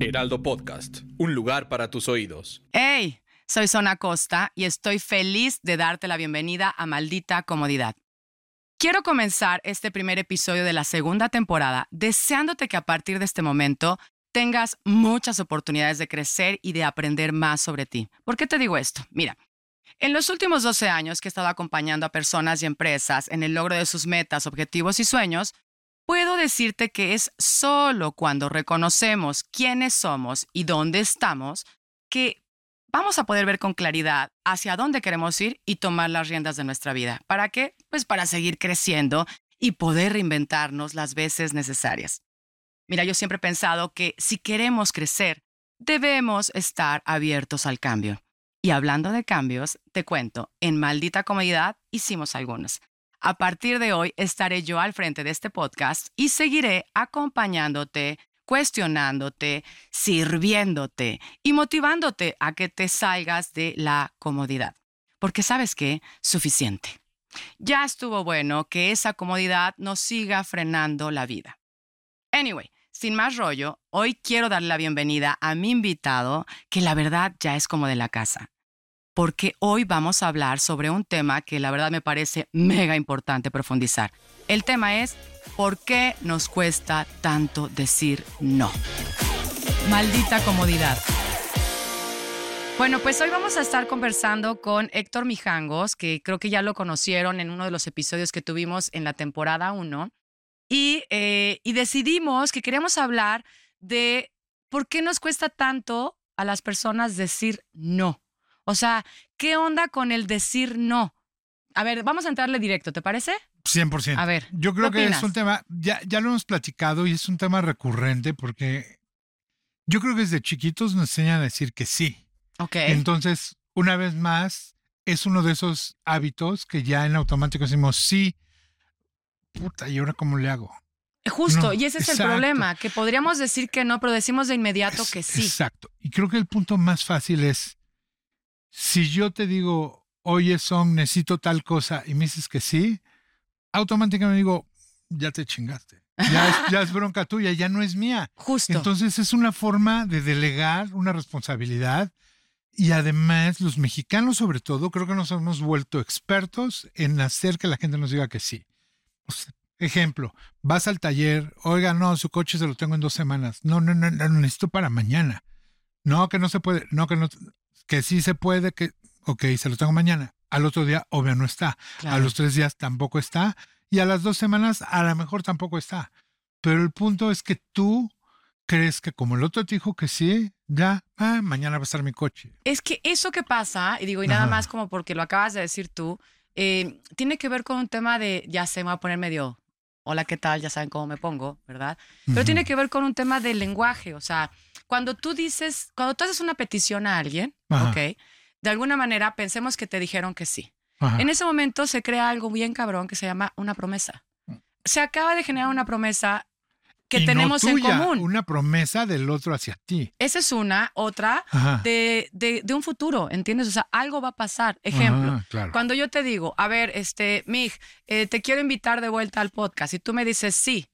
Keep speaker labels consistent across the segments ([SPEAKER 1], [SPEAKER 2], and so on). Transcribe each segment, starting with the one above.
[SPEAKER 1] Heraldo Podcast, un lugar para tus oídos.
[SPEAKER 2] ¡Hey! Soy Zona Costa y estoy feliz de darte la bienvenida a Maldita Comodidad. Quiero comenzar este primer episodio de la segunda temporada deseándote que a partir de este momento tengas muchas oportunidades de crecer y de aprender más sobre ti. ¿Por qué te digo esto? Mira, en los últimos 12 años que he estado acompañando a personas y empresas en el logro de sus metas, objetivos y sueños, puedo decirte que es solo cuando reconocemos quiénes somos y dónde estamos que vamos a poder ver con claridad hacia dónde queremos ir y tomar las riendas de nuestra vida. ¿Para qué? Pues para seguir creciendo y poder reinventarnos las veces necesarias. Mira, yo siempre he pensado que si queremos crecer, debemos estar abiertos al cambio. Y hablando de cambios, te cuento, en Maldita Comodidad hicimos algunos. A partir de hoy estaré yo al frente de este podcast y seguiré acompañándote, cuestionándote, sirviéndote y motivándote a que te salgas de la comodidad. Porque sabes qué, suficiente. Ya estuvo bueno que esa comodidad nos siga frenando la vida. Anyway, sin más rollo, hoy quiero darle la bienvenida a mi invitado, que la verdad ya es como de la casa porque hoy vamos a hablar sobre un tema que la verdad me parece mega importante profundizar. El tema es ¿por qué nos cuesta tanto decir no? Maldita comodidad. Bueno, pues hoy vamos a estar conversando con Héctor Mijangos, que creo que ya lo conocieron en uno de los episodios que tuvimos en la temporada 1, y, eh, y decidimos que queríamos hablar de por qué nos cuesta tanto a las personas decir no. O sea, ¿qué onda con el decir no? A ver, vamos a entrarle directo, ¿te parece?
[SPEAKER 3] 100%.
[SPEAKER 2] A ver.
[SPEAKER 3] Yo creo que es un tema, ya, ya lo hemos platicado y es un tema recurrente porque yo creo que desde chiquitos nos enseñan a decir que sí.
[SPEAKER 2] Ok.
[SPEAKER 3] Entonces, una vez más, es uno de esos hábitos que ya en automático decimos sí. Puta, ¿y ahora cómo le hago?
[SPEAKER 2] Justo, y ese es el problema, que podríamos decir que no, pero decimos de inmediato que sí.
[SPEAKER 3] Exacto. Y creo que el punto más fácil es si yo te digo, oye, Son, necesito tal cosa, y me dices que sí, automáticamente digo, ya te chingaste. Ya es, bronca tuya, ya no es mía.
[SPEAKER 2] Justo.
[SPEAKER 3] Entonces es una forma de delegar una responsabilidad y además los mexicanos sobre todo creo que nos hemos vuelto expertos en hacer que la gente nos diga que sí. ejemplo, vas al taller, oiga, no, su coche se lo tengo en dos semanas. No, no, no, no, necesito para mañana. No, que no se puede. No, que no que sí se puede, que, ok, se lo tengo mañana. Al otro día, obvio, no está. A los tres días tampoco está. Y a las dos semanas, a lo mejor tampoco está. Pero el punto es que tú crees que como el otro te dijo que sí, ya, ah, mañana va a estar mi coche.
[SPEAKER 2] Es que eso que pasa, y digo, y nada más como porque lo acabas de decir tú, eh, tiene que ver con un tema de, ya se me va a poner medio, hola, ¿qué tal? Ya saben cómo me pongo, ¿verdad? Pero tiene que ver con un tema del lenguaje, o sea, cuando tú dices, cuando tú haces una petición a alguien, ¿ok? De alguna manera pensemos que te dijeron que sí. En ese momento se crea algo bien cabrón que se llama una promesa. Se acaba de generar una promesa que tenemos en común.
[SPEAKER 3] Una promesa del otro hacia ti.
[SPEAKER 2] Esa es una, otra de, de, un futuro, ¿entiendes? O sea, algo va a pasar. Ejemplo, cuando yo te digo, a ver, este, Mig, eh, te quiero invitar de vuelta al podcast y tú me dices sí,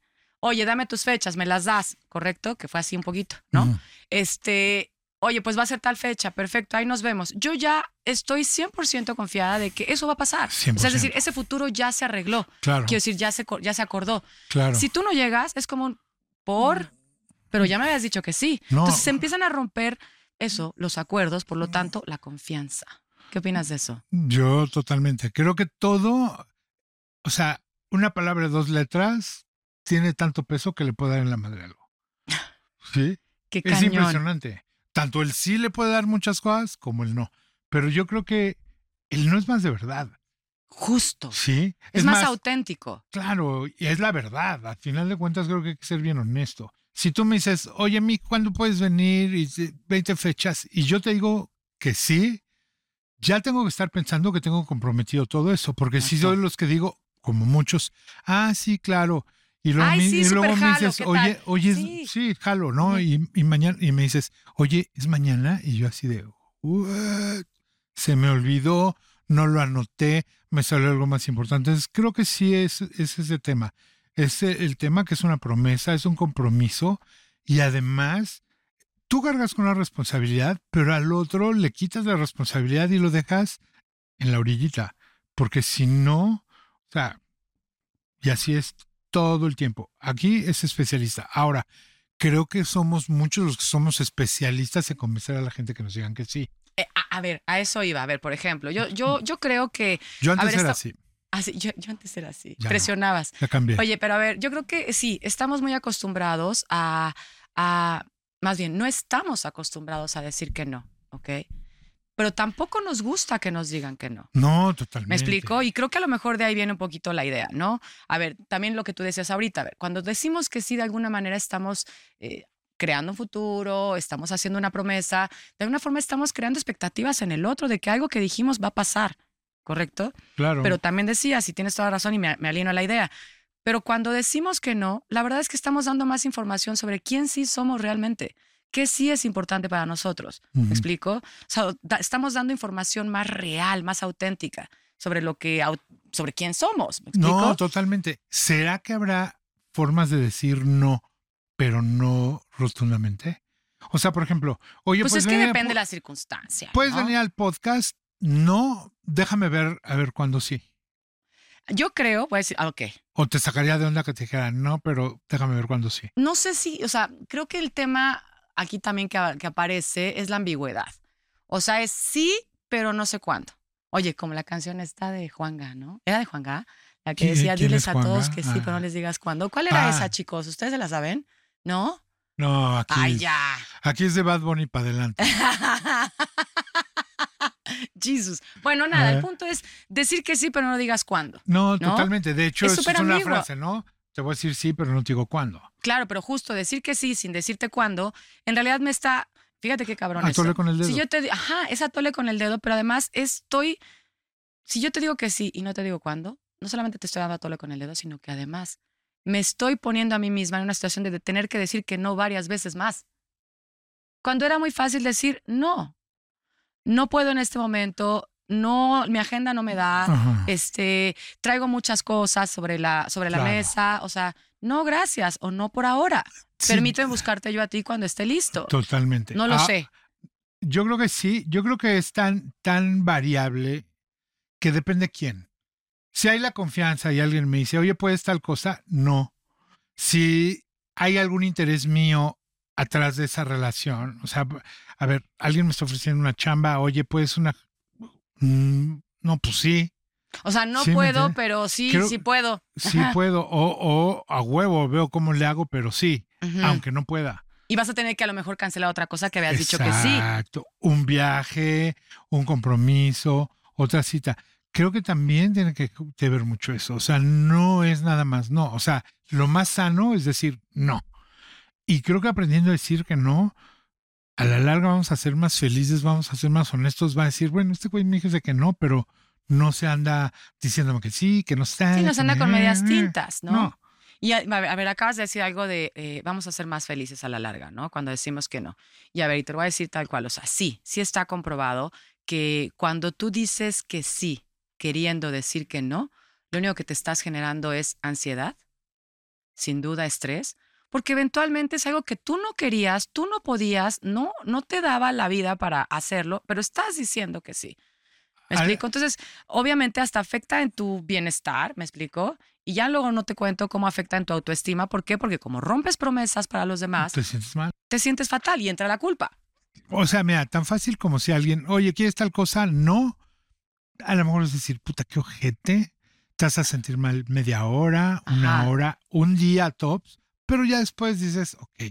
[SPEAKER 2] oye, dame tus fechas, me las das, ¿correcto? Que fue así un poquito, ¿no? Este, oye, pues va a ser tal fecha, perfecto, ahí nos vemos. Yo ya estoy 100% confiada de que eso va a pasar. es decir, ese futuro ya se arregló.
[SPEAKER 3] Claro.
[SPEAKER 2] Quiero decir, ya se, ya se acordó.
[SPEAKER 3] Claro.
[SPEAKER 2] Si tú no llegas, es como un por, pero ya me habías dicho que sí. Entonces se empiezan a romper eso, los acuerdos, por lo tanto, la confianza. ¿Qué opinas de eso?
[SPEAKER 3] Yo totalmente. Creo que todo, o sea, una palabra dos letras tiene tanto peso que le puede dar en la madre algo. ¿Sí? es impresionante. Tanto el sí le puede dar muchas cosas como el no. Pero yo creo que el no es más de verdad.
[SPEAKER 2] Justo.
[SPEAKER 3] Sí.
[SPEAKER 2] Es, más, auténtico.
[SPEAKER 3] Claro, y es la verdad. Al final de cuentas creo que hay que ser bien honesto. Si tú me dices, oye, mi, ¿cuándo puedes venir? Y 20 fechas. Y yo te digo que sí, ya tengo que estar pensando que tengo comprometido todo eso. Porque si soy los que digo, como muchos, ah, sí, claro, y luego, me dices, oye, oye, sí. jalo, ¿no? y, mañana, y me dices, oye, es mañana. Y yo así de, se me olvidó, no lo anoté, me salió algo más importante. Entonces, creo que sí es, es ese tema. Es el tema que es una promesa, es un compromiso y además tú cargas con la responsabilidad, pero al otro le quitas la responsabilidad y lo dejas en la orillita. Porque si no, o sea, y así es todo el tiempo. Aquí es especialista. Ahora, creo que somos muchos los que somos especialistas en convencer a la gente que nos digan que sí.
[SPEAKER 2] Eh, a, a ver, a eso iba. A ver, por ejemplo, yo, yo, yo creo que.
[SPEAKER 3] Yo
[SPEAKER 2] a
[SPEAKER 3] antes
[SPEAKER 2] ver,
[SPEAKER 3] era
[SPEAKER 2] esto-
[SPEAKER 3] así,
[SPEAKER 2] Ah, yo, yo antes era así.
[SPEAKER 3] Ya no.
[SPEAKER 2] Presionabas.
[SPEAKER 3] ya cambié.
[SPEAKER 2] Oye, pero a ver, yo creo que sí, estamos muy acostumbrados a, a, más bien, no estamos acostumbrados a decir que no, ¿ok? Pero tampoco nos gusta que nos digan que no.
[SPEAKER 3] no, totalmente.
[SPEAKER 2] ¿Me explico? Y creo que a lo mejor de ahí viene un poquito la idea, ¿no? A ver, también lo que tú decías ahorita, a ver, cuando decimos que sí, de alguna manera estamos eh, creando un futuro, estamos haciendo una promesa, de alguna forma estamos creando expectativas en el otro de que algo que dijimos va a pasar, ¿correcto?
[SPEAKER 3] Claro.
[SPEAKER 2] Pero también decías, y tienes toda razón y me, me a la idea, pero cuando decimos que no, la verdad es que estamos dando más información sobre quién sí somos realmente, qué sí es importante para nosotros. ¿Me explico? O sea, da- estamos dando información más real, más auténtica sobre lo que, sobre quién somos. ¿Me explico?
[SPEAKER 3] No, totalmente. ¿Será que habrá formas de decir no, pero no rotundamente? O sea, por ejemplo, oye,
[SPEAKER 2] pues
[SPEAKER 3] pues
[SPEAKER 2] es que depende de la circunstancia.
[SPEAKER 3] ¿Puedes
[SPEAKER 2] ¿no?
[SPEAKER 3] venir al podcast? No, déjame ver, a ver cuándo sí.
[SPEAKER 2] Yo creo, voy a decir, ah, ok.
[SPEAKER 3] O te sacaría de onda que te dijera, no, pero déjame ver cuándo sí.
[SPEAKER 2] No sé si, o sea, creo que el tema aquí también que, que aparece es la ambigüedad. O sea, es sí, pero no sé cuándo. Oye, como la canción está de Juanga, ¿no? ¿Era de Juanga? La que
[SPEAKER 3] ¿Qui-
[SPEAKER 2] decía, diles
[SPEAKER 3] es
[SPEAKER 2] a todos que sí, pero no
[SPEAKER 3] Ah.
[SPEAKER 2] les digas cuándo. ¿Cuál era
[SPEAKER 3] Ah.
[SPEAKER 2] esa, chicos? ¿Ustedes se la saben? ¿No?
[SPEAKER 3] No, aquí,
[SPEAKER 2] Ay, ya.
[SPEAKER 3] aquí es de Bad Bunny para adelante.
[SPEAKER 2] Jesus. Bueno, nada, el punto es decir que sí, pero no digas cuándo.
[SPEAKER 3] No,
[SPEAKER 2] ¿No?
[SPEAKER 3] totalmente. De hecho,
[SPEAKER 2] Es
[SPEAKER 3] eso es una frase, ¿no? Te voy a decir sí, pero no te digo cuándo.
[SPEAKER 2] Claro, pero justo decir que sí sin decirte cuándo, en realidad me está. Fíjate qué cabrón
[SPEAKER 3] Atole
[SPEAKER 2] eso.
[SPEAKER 3] con el dedo.
[SPEAKER 2] Si yo te ajá, es atole con el dedo, pero además estoy. Si yo te digo que sí y no te digo cuándo, no solamente te estoy dando atole con el dedo, sino que además me estoy poniendo a mí misma en una situación de tener que decir que no varias veces más. Cuando era muy fácil decir no, no puedo en este momento, no, mi agenda no me da,
[SPEAKER 3] Ajá.
[SPEAKER 2] este, traigo muchas cosas sobre la, sobre la
[SPEAKER 3] Claro.
[SPEAKER 2] mesa, o sea, no gracias o no por ahora.
[SPEAKER 3] Sí,
[SPEAKER 2] Permíteme buscarte yo a ti cuando esté listo.
[SPEAKER 3] Totalmente.
[SPEAKER 2] No lo
[SPEAKER 3] Ah,
[SPEAKER 2] sé.
[SPEAKER 3] Yo creo que sí. Yo creo que es tan, tan variable que depende quién. Si hay la confianza y alguien me dice, oye, ¿puedes tal cosa? No. Si hay algún interés mío atrás de esa relación, o sea, a ver, alguien me está ofreciendo una chamba, oye, ¿puedes una... Mm, no, pues sí,
[SPEAKER 2] O sea, no
[SPEAKER 3] Sí, ¿me
[SPEAKER 2] puedo, pero sí,
[SPEAKER 3] Creo-
[SPEAKER 2] sí puedo.
[SPEAKER 3] sí puedo, o, o a huevo, veo cómo le hago, pero sí, aunque no pueda.
[SPEAKER 2] Y vas a tener que a lo mejor cancelar otra cosa que habías dicho que sí.
[SPEAKER 3] Exacto. Un viaje, un compromiso, otra cita. Creo que también tiene que ver mucho eso. O sea, no es nada más no. O sea, lo más sano es decir no. Y creo que aprendiendo a decir que no, a la larga vamos a ser más felices, vamos a ser más honestos. Va a decir, bueno, este güey me dice que no, pero no se anda diciéndome que sí, que no está.
[SPEAKER 2] Sí, nos
[SPEAKER 3] que
[SPEAKER 2] anda con medias tintas, ¿no?
[SPEAKER 3] No.
[SPEAKER 2] Y a, a ver, a ver, acabas de decir algo de eh, vamos a ser más felices a la larga, ¿no? Cuando decimos que no. Y a ver, y te lo voy a decir tal cual. O sea, sí, sí está comprobado que cuando tú dices que sí, queriendo decir que no, lo único que te estás generando es ansiedad, sin duda estrés, porque eventualmente es algo que tú no querías, tú no podías, no, no te daba la vida para hacerlo, pero estás diciendo que sí. ¿Me explico? Entonces, obviamente hasta afecta en tu bienestar, ¿me explico? Y ya luego no te cuento cómo afecta en tu autoestima. ¿Por qué? Porque como rompes promesas para los demás,
[SPEAKER 3] Te sientes mal.
[SPEAKER 2] te sientes fatal y entra la culpa.
[SPEAKER 3] O sea, mira, tan fácil como si alguien, oye, ¿quieres tal cosa? No. A lo mejor es decir, puta, qué ojete. Te vas a sentir mal media hora, una
[SPEAKER 2] Ajá.
[SPEAKER 3] hora, un día tops. Pero ya después dices, ok.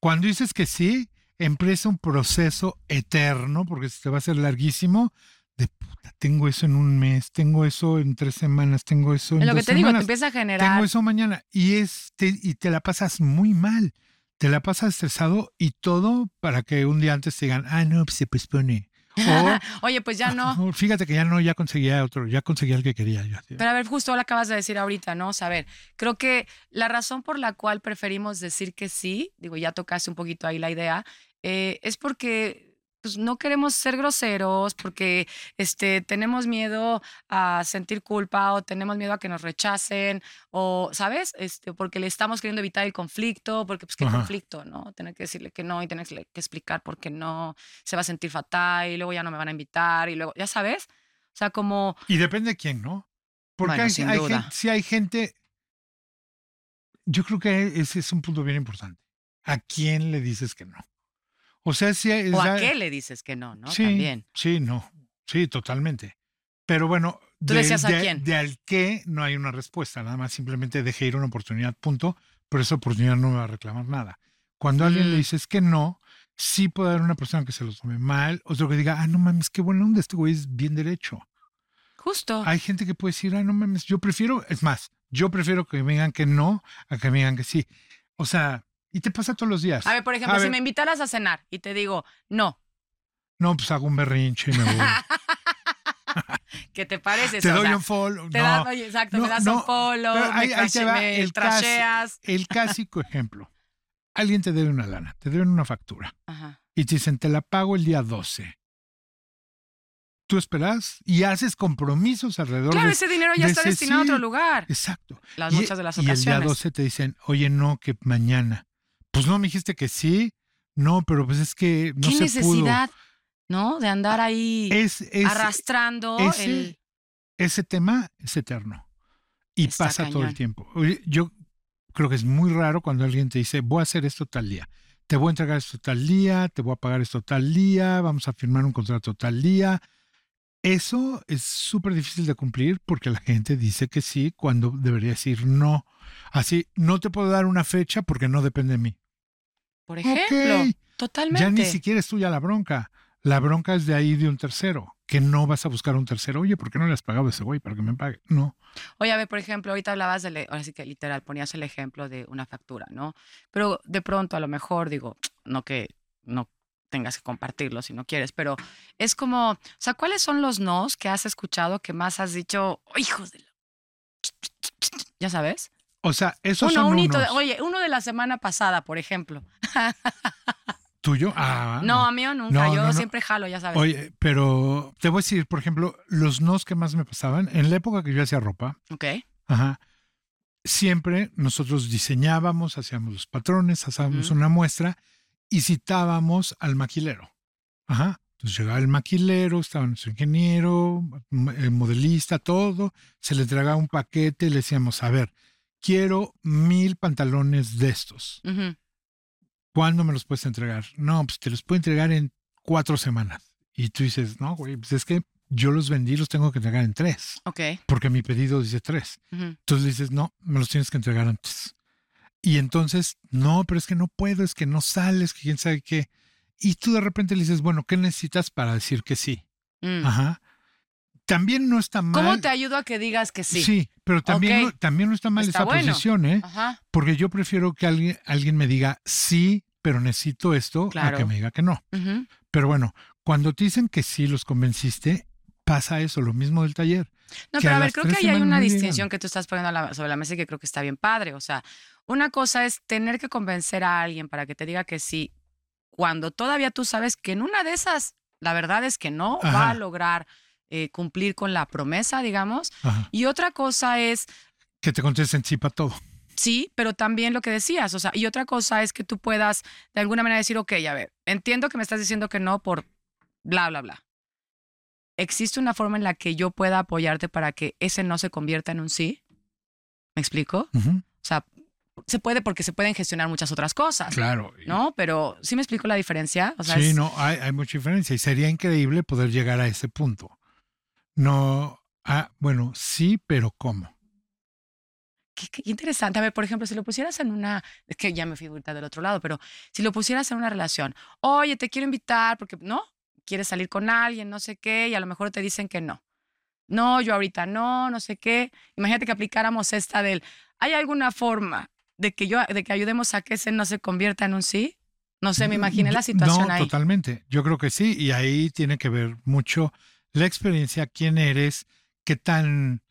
[SPEAKER 3] Cuando dices que sí, empieza un proceso eterno, porque se te va a hacer larguísimo, de puta, tengo eso en un mes, tengo eso en tres semanas, tengo eso en
[SPEAKER 2] Es lo que
[SPEAKER 3] dos
[SPEAKER 2] te digo, te
[SPEAKER 3] semanas,
[SPEAKER 2] empieza a generar.
[SPEAKER 3] tengo eso mañana. Y, es, te, y te la pasas muy mal. Te la pasas estresado y todo para que un día antes te digan, ah, no, pues se pospone. O,
[SPEAKER 2] Oye, pues ya no.
[SPEAKER 3] "Ah, fíjate que ya no, ya conseguía otro, ya conseguía el que quería. Yo,
[SPEAKER 2] Pero a ver, justo lo acabas de decir ahorita, ¿no? O sea, a ver, creo que la razón por la cual preferimos decir que sí, digo, ya tocaste un poquito ahí la idea, eh, es porque pues no queremos ser groseros porque este, tenemos miedo a sentir culpa o tenemos miedo a que nos rechacen o, ¿sabes? Este, porque le estamos queriendo evitar el conflicto, porque pues qué
[SPEAKER 3] Ajá.
[SPEAKER 2] conflicto, ¿no? Tener que decirle que no y tener que explicar por qué no, se va a sentir fatal y luego ya no me van a invitar y luego, ya sabes, o sea, como,
[SPEAKER 3] Y depende de quién, ¿no? Porque
[SPEAKER 2] Bueno,
[SPEAKER 3] hay,
[SPEAKER 2] sin
[SPEAKER 3] hay
[SPEAKER 2] duda.
[SPEAKER 3] gente, sí hay gente. Yo creo que ese es un punto bien importante. ¿A quién le dices que no? O sea, si hay-
[SPEAKER 2] o a qué le dices que no, ¿no?
[SPEAKER 3] sí,
[SPEAKER 2] También.
[SPEAKER 3] Sí, no. Sí, totalmente. Pero bueno,
[SPEAKER 2] Tú decías a
[SPEAKER 3] de,
[SPEAKER 2] quién.
[SPEAKER 3] de al qué no hay una respuesta. Nada más simplemente dejé ir una oportunidad, punto. Pero esa oportunidad no me va a reclamar nada. Cuando a alguien le
[SPEAKER 2] Mm.
[SPEAKER 3] dices que no, sí puede haber una persona que se lo tome mal, otro que diga, ah, no mames, qué buena onda, este güey es bien derecho.
[SPEAKER 2] Justo.
[SPEAKER 3] Hay gente que puede decir, ah, no mames, yo prefiero, es más, yo prefiero que me digan que no a que me digan que sí. O sea, y te pasa todos los días.
[SPEAKER 2] A ver, por ejemplo,
[SPEAKER 3] A
[SPEAKER 2] si
[SPEAKER 3] ver.
[SPEAKER 2] me invitaras a cenar y te digo, no,
[SPEAKER 3] No, pues hago un berrinche y me voy.
[SPEAKER 2] ¿qué te parece?
[SPEAKER 3] te
[SPEAKER 2] O
[SPEAKER 3] doy
[SPEAKER 2] sea,
[SPEAKER 3] un follow.
[SPEAKER 2] Te
[SPEAKER 3] no,
[SPEAKER 2] das, oye, exacto,
[SPEAKER 3] no,
[SPEAKER 2] me das
[SPEAKER 3] no,
[SPEAKER 2] un follow,
[SPEAKER 3] pero
[SPEAKER 2] me,
[SPEAKER 3] ahí- ahí te va el
[SPEAKER 2] trasheas.
[SPEAKER 3] El clásico ejemplo. Alguien te debe una lana, te deben una factura
[SPEAKER 2] Ajá.
[SPEAKER 3] y te dicen, te la pago el día 12. Tú esperas y haces compromisos alrededor
[SPEAKER 2] Claro,
[SPEAKER 3] de...
[SPEAKER 2] ese dinero ya
[SPEAKER 3] de
[SPEAKER 2] está
[SPEAKER 3] ese
[SPEAKER 2] destinado a otro lugar.
[SPEAKER 3] Exacto.
[SPEAKER 2] Las
[SPEAKER 3] Y-
[SPEAKER 2] muchas de las
[SPEAKER 3] y el día
[SPEAKER 2] ocasiones.
[SPEAKER 3] 12 te dicen, oye, no, que mañana. Pues no, me dijiste que sí. No, pero pues es que no
[SPEAKER 2] ¿Qué
[SPEAKER 3] se
[SPEAKER 2] necesidad, no? De andar ahí
[SPEAKER 3] pudo. Es, es-
[SPEAKER 2] arrastrando
[SPEAKER 3] ese-
[SPEAKER 2] el.
[SPEAKER 3] ese tema es eterno y
[SPEAKER 2] Está
[SPEAKER 3] pasa todo el tiempo. Yo creo que es muy raro cuando alguien te dice, voy a hacer esto tal día. Te voy a entregar esto tal día, te voy a pagar esto tal día, vamos a firmar un contrato tal día. Eso es súper difícil de cumplir porque la gente dice que sí cuando debería decir no. Así, no te puedo dar una fecha porque no depende de mí.
[SPEAKER 2] Por ejemplo, totalmente.
[SPEAKER 3] Ya ni siquiera es tuya la bronca. La bronca es de ahí de un tercero, que no vas a buscar un tercero. Oye, ¿por qué no le has pagado a ese güey para que me pague? No.
[SPEAKER 2] Oye, a ver, por ejemplo, ahorita hablabas de, ahora sí que literal, ponías el ejemplo de una factura, ¿no? Pero de pronto, a lo mejor, digo, no que no tengas que compartirlo si no quieres, pero es como, o sea, ¿cuáles son los nos que has escuchado que más has dicho, "Oh, hijos de la... Ya sabes?
[SPEAKER 3] O sea, esos
[SPEAKER 2] Uno,
[SPEAKER 3] son
[SPEAKER 2] un hito de-
[SPEAKER 3] unos.
[SPEAKER 2] oye, uno de la semana pasada, por ejemplo.
[SPEAKER 3] ¿Tuyo? Ah,
[SPEAKER 2] no, a mí nunca,
[SPEAKER 3] No,
[SPEAKER 2] yo
[SPEAKER 3] no, no.
[SPEAKER 2] siempre jalo, ya sabes.
[SPEAKER 3] Oye, pero te voy a decir, por ejemplo, los nos que más me pasaban, en la época que yo hacía ropa,
[SPEAKER 2] Ok.
[SPEAKER 3] ajá, siempre nosotros diseñábamos, hacíamos los patrones, hacíamos
[SPEAKER 2] Ujú.
[SPEAKER 3] una muestra y citábamos al maquilero. Ajá. Entonces llegaba el maquilero, estaba nuestro ingeniero, el modelista, todo. Se le entregaba un paquete y le decíamos, a ver, quiero mil pantalones de estos.
[SPEAKER 2] Ujú.
[SPEAKER 3] ¿Cuándo me los puedes entregar? No, pues te los puedo entregar en cuatro semanas. Y tú dices, no, güey, pues es que yo los vendí, los tengo que entregar en tres,
[SPEAKER 2] Ok.
[SPEAKER 3] porque mi pedido dice tres.
[SPEAKER 2] Ujú.
[SPEAKER 3] Entonces dices, no, me los tienes que entregar antes. Y entonces, no, pero es que no puedo, es que no sales, que quién sabe qué. Y tú de repente le dices, bueno, ¿qué necesitas para decir que sí?
[SPEAKER 2] Mm.
[SPEAKER 3] Ajá. También no está mal.
[SPEAKER 2] ¿Cómo te ayudo a que digas que sí?
[SPEAKER 3] pero también, no, también no está mal
[SPEAKER 2] Está
[SPEAKER 3] esa
[SPEAKER 2] bueno.
[SPEAKER 3] posición, ¿eh?
[SPEAKER 2] Ajá.
[SPEAKER 3] Porque yo prefiero que alguien, alguien me diga sí, pero necesito esto,
[SPEAKER 2] Claro.
[SPEAKER 3] a que me diga que no. Pero bueno, cuando te dicen que sí los convenciste, pasa eso, lo mismo del taller.
[SPEAKER 2] No, pero
[SPEAKER 3] a
[SPEAKER 2] a ver, creo que ahí hay una distinción que tú estás poniendo la- sobre la mesa y que creo que está bien padre. O sea, una cosa es tener que convencer a alguien para que te diga que sí, cuando todavía tú sabes que en una de esas, la verdad es que no va a lograr eh, cumplir con la promesa, digamos.
[SPEAKER 3] Ajá.
[SPEAKER 2] Y otra cosa es,
[SPEAKER 3] Que te contesten sí para todo.
[SPEAKER 2] sí, pero también lo que decías, o sea, y otra cosa es que tú puedas de alguna manera decir, ok, a ver, entiendo que me estás diciendo que no por bla, bla, bla. ¿Existe una forma en la que yo pueda apoyarte para que ese no se convierta en un sí? ¿Me explico? O sea, se puede porque se pueden gestionar muchas otras cosas,
[SPEAKER 3] Claro.
[SPEAKER 2] ¿no? Pero ¿sí me explico la diferencia? O sea,
[SPEAKER 3] sí,
[SPEAKER 2] es-
[SPEAKER 3] no, hay, hay mucha diferencia y sería increíble poder llegar a ese punto. No, ah, bueno, sí, pero ¿cómo?
[SPEAKER 2] Qué, qué interesante. A ver, por ejemplo, si lo pusieras en una, es que ya me fui del otro lado, pero si lo pusieras en una relación, oye, te quiero invitar porque, ¿no? Quieres salir con alguien, no sé qué, y a lo mejor te dicen que no. No, yo ahorita no, no sé qué. Imagínate que aplicáramos esta del, ¿hay alguna forma de que yo, de que ayudemos a que ese no se convierta en un sí? No sé, me imaginé la situación
[SPEAKER 3] no,
[SPEAKER 2] ahí.
[SPEAKER 3] totalmente. Yo creo que sí. Y ahí tiene que ver mucho la experiencia, quién eres, qué tan,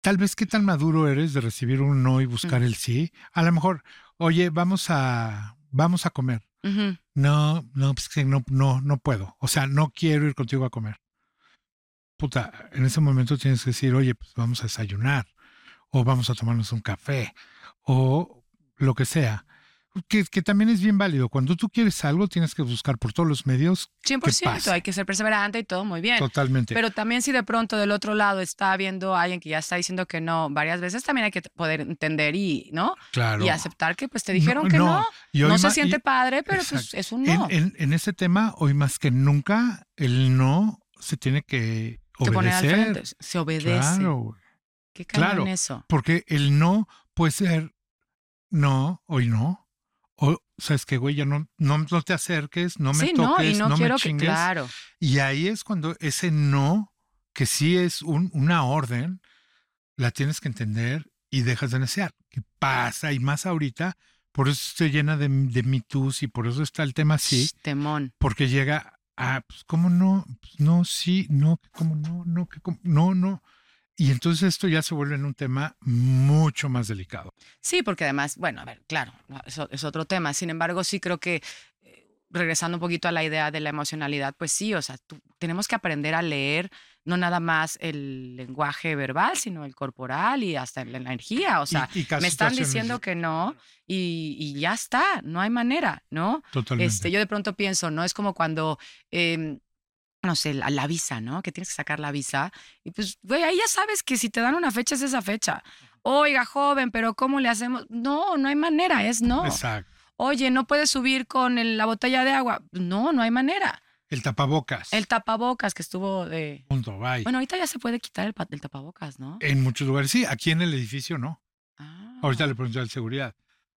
[SPEAKER 3] tal vez qué tan maduro eres de recibir un no y buscar el sí. A lo mejor, oye, vamos a, vamos a comer. No, no, pues que no, no, no puedo. O sea, no quiero ir contigo a comer. Puta, en ese momento tienes que decir, oye, pues vamos a desayunar, o vamos a tomarnos un café, o lo que sea. Que, que también es bien válido. Cuando tú quieres algo, tienes que buscar por todos los medios
[SPEAKER 2] 100%,
[SPEAKER 3] pase.
[SPEAKER 2] hay que ser perseverante y todo muy bien.
[SPEAKER 3] totalmente.
[SPEAKER 2] Pero también si de pronto del otro lado está habiendo alguien que ya está diciendo que no varias veces, también hay que poder entender y, ¿no?
[SPEAKER 3] claro.
[SPEAKER 2] Y aceptar que pues te dijeron
[SPEAKER 3] No,
[SPEAKER 2] que
[SPEAKER 3] no.
[SPEAKER 2] no. No se siente
[SPEAKER 3] y-
[SPEAKER 2] padre, pero pues es un
[SPEAKER 3] en,
[SPEAKER 2] no.
[SPEAKER 3] en, en ese tema, hoy más que nunca, el no se tiene que
[SPEAKER 2] que al
[SPEAKER 3] obedecer.
[SPEAKER 2] frente. Se obedece.
[SPEAKER 3] Claro.
[SPEAKER 2] Qué
[SPEAKER 3] claro.
[SPEAKER 2] eso.
[SPEAKER 3] Porque el no puede ser no, hoy no. O, sabes que, güey, ya no, no, no te acerques, no me
[SPEAKER 2] sí,
[SPEAKER 3] toques,
[SPEAKER 2] no, y no,
[SPEAKER 3] me
[SPEAKER 2] quiero que,
[SPEAKER 3] chingues.
[SPEAKER 2] claro.
[SPEAKER 3] Y ahí es cuando ese no, que sí es un- una orden, la tienes que entender y dejas de desear. ¿Qué pasa? Y más ahorita, por eso estoy llena de, de mitos y por eso está el tema así,
[SPEAKER 2] Temón.
[SPEAKER 3] porque llega a, pues, ¿cómo no? Pues, no, sí, no, que ¿cómo no? No, que ¿cómo? no, no. Y entonces esto ya se vuelve en un tema mucho más delicado.
[SPEAKER 2] Sí, porque además, bueno, a ver, claro, eso es otro tema. Sin embargo, sí creo que eh, regresando un poquito a la idea de la emocionalidad, pues sí, o sea, tú- tenemos que aprender a leer no nada más el lenguaje verbal, sino el corporal y hasta la energía. O sea,
[SPEAKER 3] Y- y
[SPEAKER 2] me están diciendo que no y, y ya está, no hay manera, ¿no?
[SPEAKER 3] Totalmente.
[SPEAKER 2] Este, yo de pronto pienso, ¿no? Es como cuando, em, no sé, la, la visa, ¿no? Que tienes que sacar la visa. Y pues, güey, ahí ya sabes que si te dan una fecha es esa fecha. Oiga, joven, pero ¿cómo le hacemos? No, no hay manera, es no.
[SPEAKER 3] Exacto.
[SPEAKER 2] Oye, no puedes subir con el- la botella de agua. No, no hay manera.
[SPEAKER 3] El tapabocas.
[SPEAKER 2] El tapabocas que estuvo de...
[SPEAKER 3] Punto, bye.
[SPEAKER 2] Bueno, ahorita ya se puede quitar el, el tapabocas, ¿no?
[SPEAKER 3] en muchos lugares sí, aquí en el edificio no.
[SPEAKER 2] Ah,
[SPEAKER 3] Ahorita le pregunté al seguridad.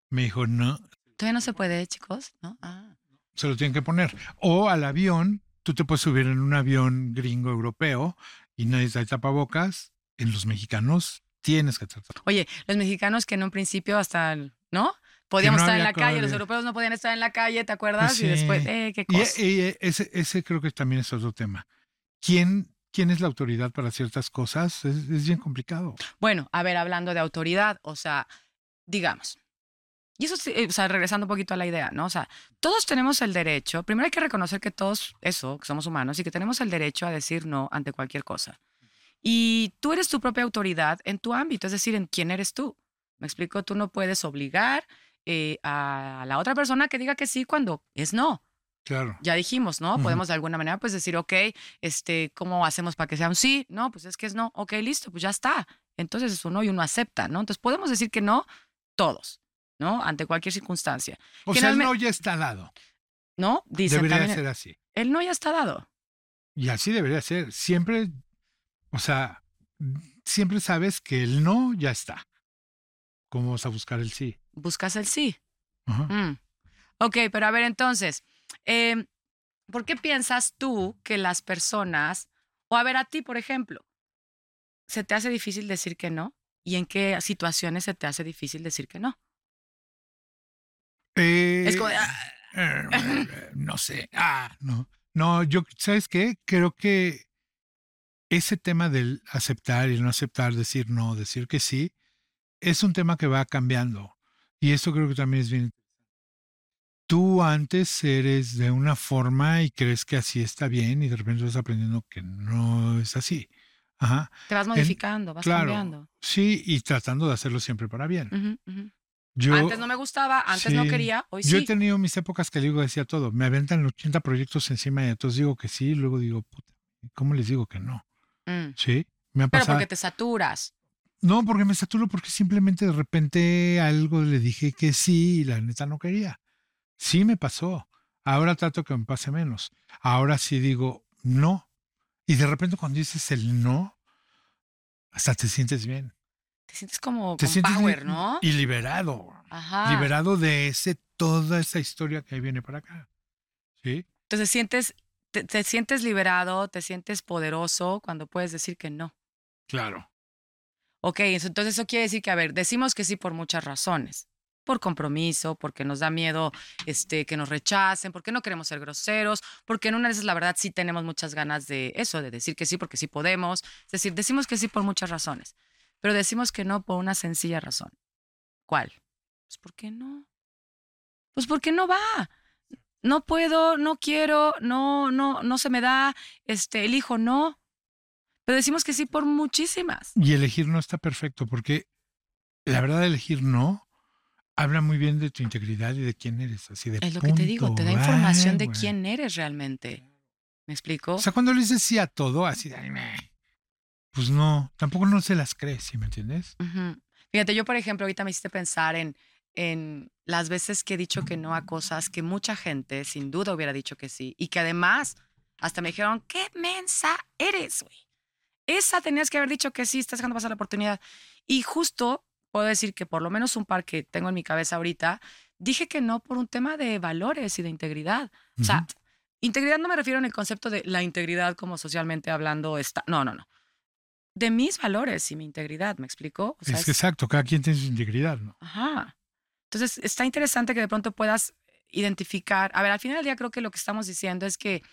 [SPEAKER 3] Me dijo, no,
[SPEAKER 2] Todavía no se puede, chicos, ¿no? Ah.
[SPEAKER 3] se lo tienen que poner. O al avión, tú te puedes subir en un avión gringo europeo y nadie trae tapabocas. En los mexicanos tienes que tratar.
[SPEAKER 2] Oye, los mexicanos que en un principio hasta, ¿no? Podíamos
[SPEAKER 3] no
[SPEAKER 2] estar en la calle, los
[SPEAKER 3] COVID.
[SPEAKER 2] europeos no podían estar en la calle, ¿te acuerdas?
[SPEAKER 3] Pues
[SPEAKER 2] Y después,
[SPEAKER 3] sí.
[SPEAKER 2] eh, qué
[SPEAKER 3] Y,
[SPEAKER 2] cosa.
[SPEAKER 3] y ese, ese creo que también es otro tema. ¿Quién, quién es la autoridad para ciertas cosas? Es, es bien complicado.
[SPEAKER 2] Bueno, a ver, hablando de autoridad, o sea, digamos, y eso, eh, o sea, regresando un poquito a la idea, ¿no? O sea, todos tenemos el derecho, primero hay que reconocer que todos, eso, que somos humanos y que tenemos el derecho a decir no ante cualquier cosa. Y tú eres tu propia autoridad en tu ámbito, es decir, en quién eres tú. Me explico, tú no puedes obligar eh, a la otra persona que diga que sí cuando es no.
[SPEAKER 3] Claro.
[SPEAKER 2] Ya dijimos, ¿no?
[SPEAKER 3] Ujú.
[SPEAKER 2] Podemos de alguna manera pues decir, ok, este, ¿cómo hacemos para que sea un sí? No, pues es que es no. Ok, listo, pues ya está. Entonces es un no y uno acepta, ¿no? Entonces podemos decir que no todos, ¿no? Ante cualquier circunstancia.
[SPEAKER 3] O sea, el no ya está dado.
[SPEAKER 2] ¿No? Dicen
[SPEAKER 3] Debería
[SPEAKER 2] también,
[SPEAKER 3] ser así.
[SPEAKER 2] el no ya está dado.
[SPEAKER 3] Y así debería ser. Siempre, o sea, siempre sabes que el no ya está. ¿Cómo vas a buscar el sí?
[SPEAKER 2] Buscas el sí.
[SPEAKER 3] Ajá.
[SPEAKER 2] Mm. Ok, pero a ver entonces, em, ¿por qué piensas tú que las personas, o a ver a ti, por ejemplo, se te hace difícil decir que no? ¿Y en qué situaciones se te hace difícil decir que no? Es como de,
[SPEAKER 3] Eh,
[SPEAKER 2] "Ah".
[SPEAKER 3] eh, no sé. Ah, no. No, yo, ¿sabes qué? Creo que ese tema del aceptar y el no aceptar, decir no, decir que sí, es un tema que va cambiando. Y eso creo que también es bien. Tú antes eres de una forma y crees que así está bien y de repente vas aprendiendo que no es así. Ajá.
[SPEAKER 2] Te vas modificando, vas
[SPEAKER 3] claro.
[SPEAKER 2] cambiando.
[SPEAKER 3] Sí, y tratando de hacerlo siempre para bien.
[SPEAKER 2] Ujú, ujú.
[SPEAKER 3] Yo,
[SPEAKER 2] antes no me gustaba, antes no
[SPEAKER 3] sí.
[SPEAKER 2] quería, hoy
[SPEAKER 3] Yo he
[SPEAKER 2] sí.
[SPEAKER 3] tenido mis épocas que digo decía todo. Me aventan 80 proyectos encima y entonces digo que sí, y luego digo, puta, ¿cómo les digo que no?
[SPEAKER 2] Mm.
[SPEAKER 3] Sí, me ha
[SPEAKER 2] Pero
[SPEAKER 3] pasado.
[SPEAKER 2] porque te saturas.
[SPEAKER 3] No, porque me saturo porque simplemente de repente algo le dije que sí y la neta no quería. Sí me pasó. Ahora trato que me pase menos. Ahora sí digo no. Y de repente cuando dices el no, hasta te sientes bien.
[SPEAKER 2] Te sientes como
[SPEAKER 3] Te
[SPEAKER 2] con
[SPEAKER 3] sientes
[SPEAKER 2] power, ¿no?
[SPEAKER 3] Y liberado.
[SPEAKER 2] Ajá.
[SPEAKER 3] Liberado de ese, toda esa historia que viene para acá. ¿Sí?
[SPEAKER 2] Entonces sientes, te, te sientes liberado, te sientes poderoso cuando puedes decir que no.
[SPEAKER 3] Claro.
[SPEAKER 2] Ok, entonces eso quiere decir que, a ver, decimos que sí por muchas razones. Por compromiso, porque nos da miedo este, que nos rechacen, porque no queremos ser groseros, porque en una de esas, la verdad, sí tenemos muchas ganas de eso, de decir que sí porque sí podemos. Es decir, decimos que sí por muchas razones, pero decimos que no por una sencilla razón. ¿Cuál? Pues, ¿por qué no? Pues, porque no va. no puedo, no quiero, no, no, no se me da, este, elijo no. Pero decimos que sí por muchísimas.
[SPEAKER 3] Y elegir no está perfecto, porque la verdad elegir no habla muy bien de tu integridad y de quién eres. Así de
[SPEAKER 2] Es lo que te digo, te da información de quién eres realmente. ¿Me explico?
[SPEAKER 3] O sea, cuando le dices sí a todo, así de, "Ay, meh", pues no, tampoco no se las crees, ¿sí me entiendes?
[SPEAKER 2] Fíjate, yo, por ejemplo, ahorita me hiciste pensar en, en las veces que he dicho que no a cosas que mucha gente sin duda hubiera dicho que sí. Y que además hasta me dijeron, qué mensa eres, güey. Esa tenías que haber dicho que sí, estás dejando pasar la oportunidad. Y justo puedo decir que por lo menos un par que tengo en mi cabeza ahorita, dije que no por un tema de valores y de integridad. O sea, integridad no me refiero en el concepto de la integridad como socialmente hablando está. No, no, no. De mis valores y mi integridad, ¿me explico? O sea,
[SPEAKER 3] es que exacto, cada quien tiene su integridad, ¿no?
[SPEAKER 2] Ajá. Entonces, está interesante que de pronto puedas identificar. A ver, al final del día creo que lo que estamos diciendo es que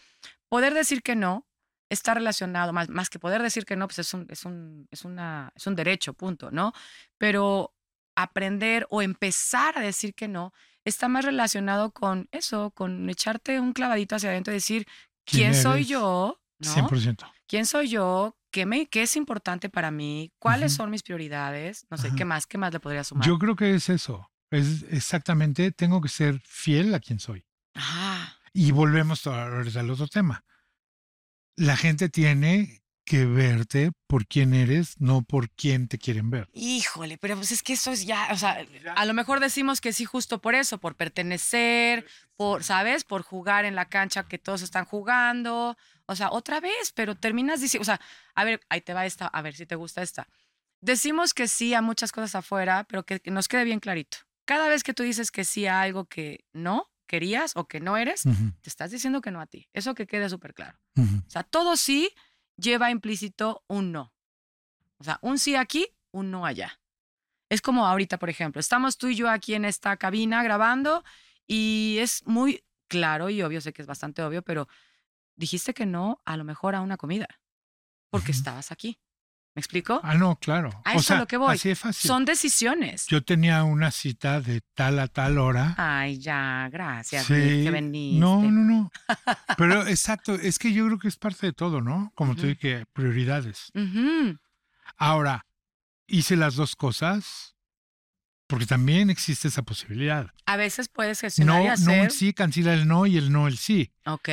[SPEAKER 2] poder decir que no está relacionado, más, más que poder decir que no, pues es un, es, un, es, una, es un derecho, punto, ¿no? Pero aprender o empezar a decir que no está más relacionado con eso, con echarte un clavadito hacia adentro y decir, ¿quién,
[SPEAKER 3] ¿Quién
[SPEAKER 2] soy yo? ¿No?
[SPEAKER 3] 100%.
[SPEAKER 2] ¿Quién soy yo? ¿Qué, me, ¿Qué es importante para mí? ¿Cuáles son mis prioridades? No sé,
[SPEAKER 3] Ajá.
[SPEAKER 2] ¿qué más? ¿Qué más le podría sumar?
[SPEAKER 3] Yo creo que es eso. Es exactamente, tengo que ser fiel a quien soy.
[SPEAKER 2] Ah,
[SPEAKER 3] Y volvemos al otro tema. La gente tiene que verte por quién eres, no por quién te quieren ver.
[SPEAKER 2] híjole, pero pues es que eso es ya, o sea, a lo mejor decimos que sí justo por eso, por pertenecer, por, ¿sabes? Por jugar en la cancha que todos están jugando, o sea, otra vez, pero terminas diciendo, o sea, a ver, ahí te va esta, a ver si te gusta esta. Decimos que sí a muchas cosas afuera, pero que, que nos quede bien clarito. Cada vez que tú dices que sí a algo que no querías o que no eres, te estás diciendo que no a ti. Eso que quede súper claro. O sea, todo sí lleva implícito un no. O sea, un sí aquí, un no allá. Es como ahorita, por ejemplo, estamos tú y yo aquí en esta cabina grabando y es muy claro y obvio, sé que es bastante obvio, pero dijiste que no a lo mejor a una comida porque estabas aquí. ¿Me explico?
[SPEAKER 3] Ah, no, claro.
[SPEAKER 2] A
[SPEAKER 3] o
[SPEAKER 2] eso
[SPEAKER 3] sea,
[SPEAKER 2] a lo que voy.
[SPEAKER 3] así es fácil.
[SPEAKER 2] Son decisiones.
[SPEAKER 3] Yo tenía una cita de tal a tal hora.
[SPEAKER 2] Ay, ya, gracias, Vic, que veniste.
[SPEAKER 3] No, no, no. Pero exacto, es que yo creo que es parte de todo, ¿no? Como te
[SPEAKER 2] Ujú.
[SPEAKER 3] dije, prioridades. Ahora, hice las dos cosas porque también existe esa posibilidad.
[SPEAKER 2] A veces puedes gestionar y
[SPEAKER 3] No, no
[SPEAKER 2] hacer.
[SPEAKER 3] el sí cancela el no y el no el sí.
[SPEAKER 2] Ok.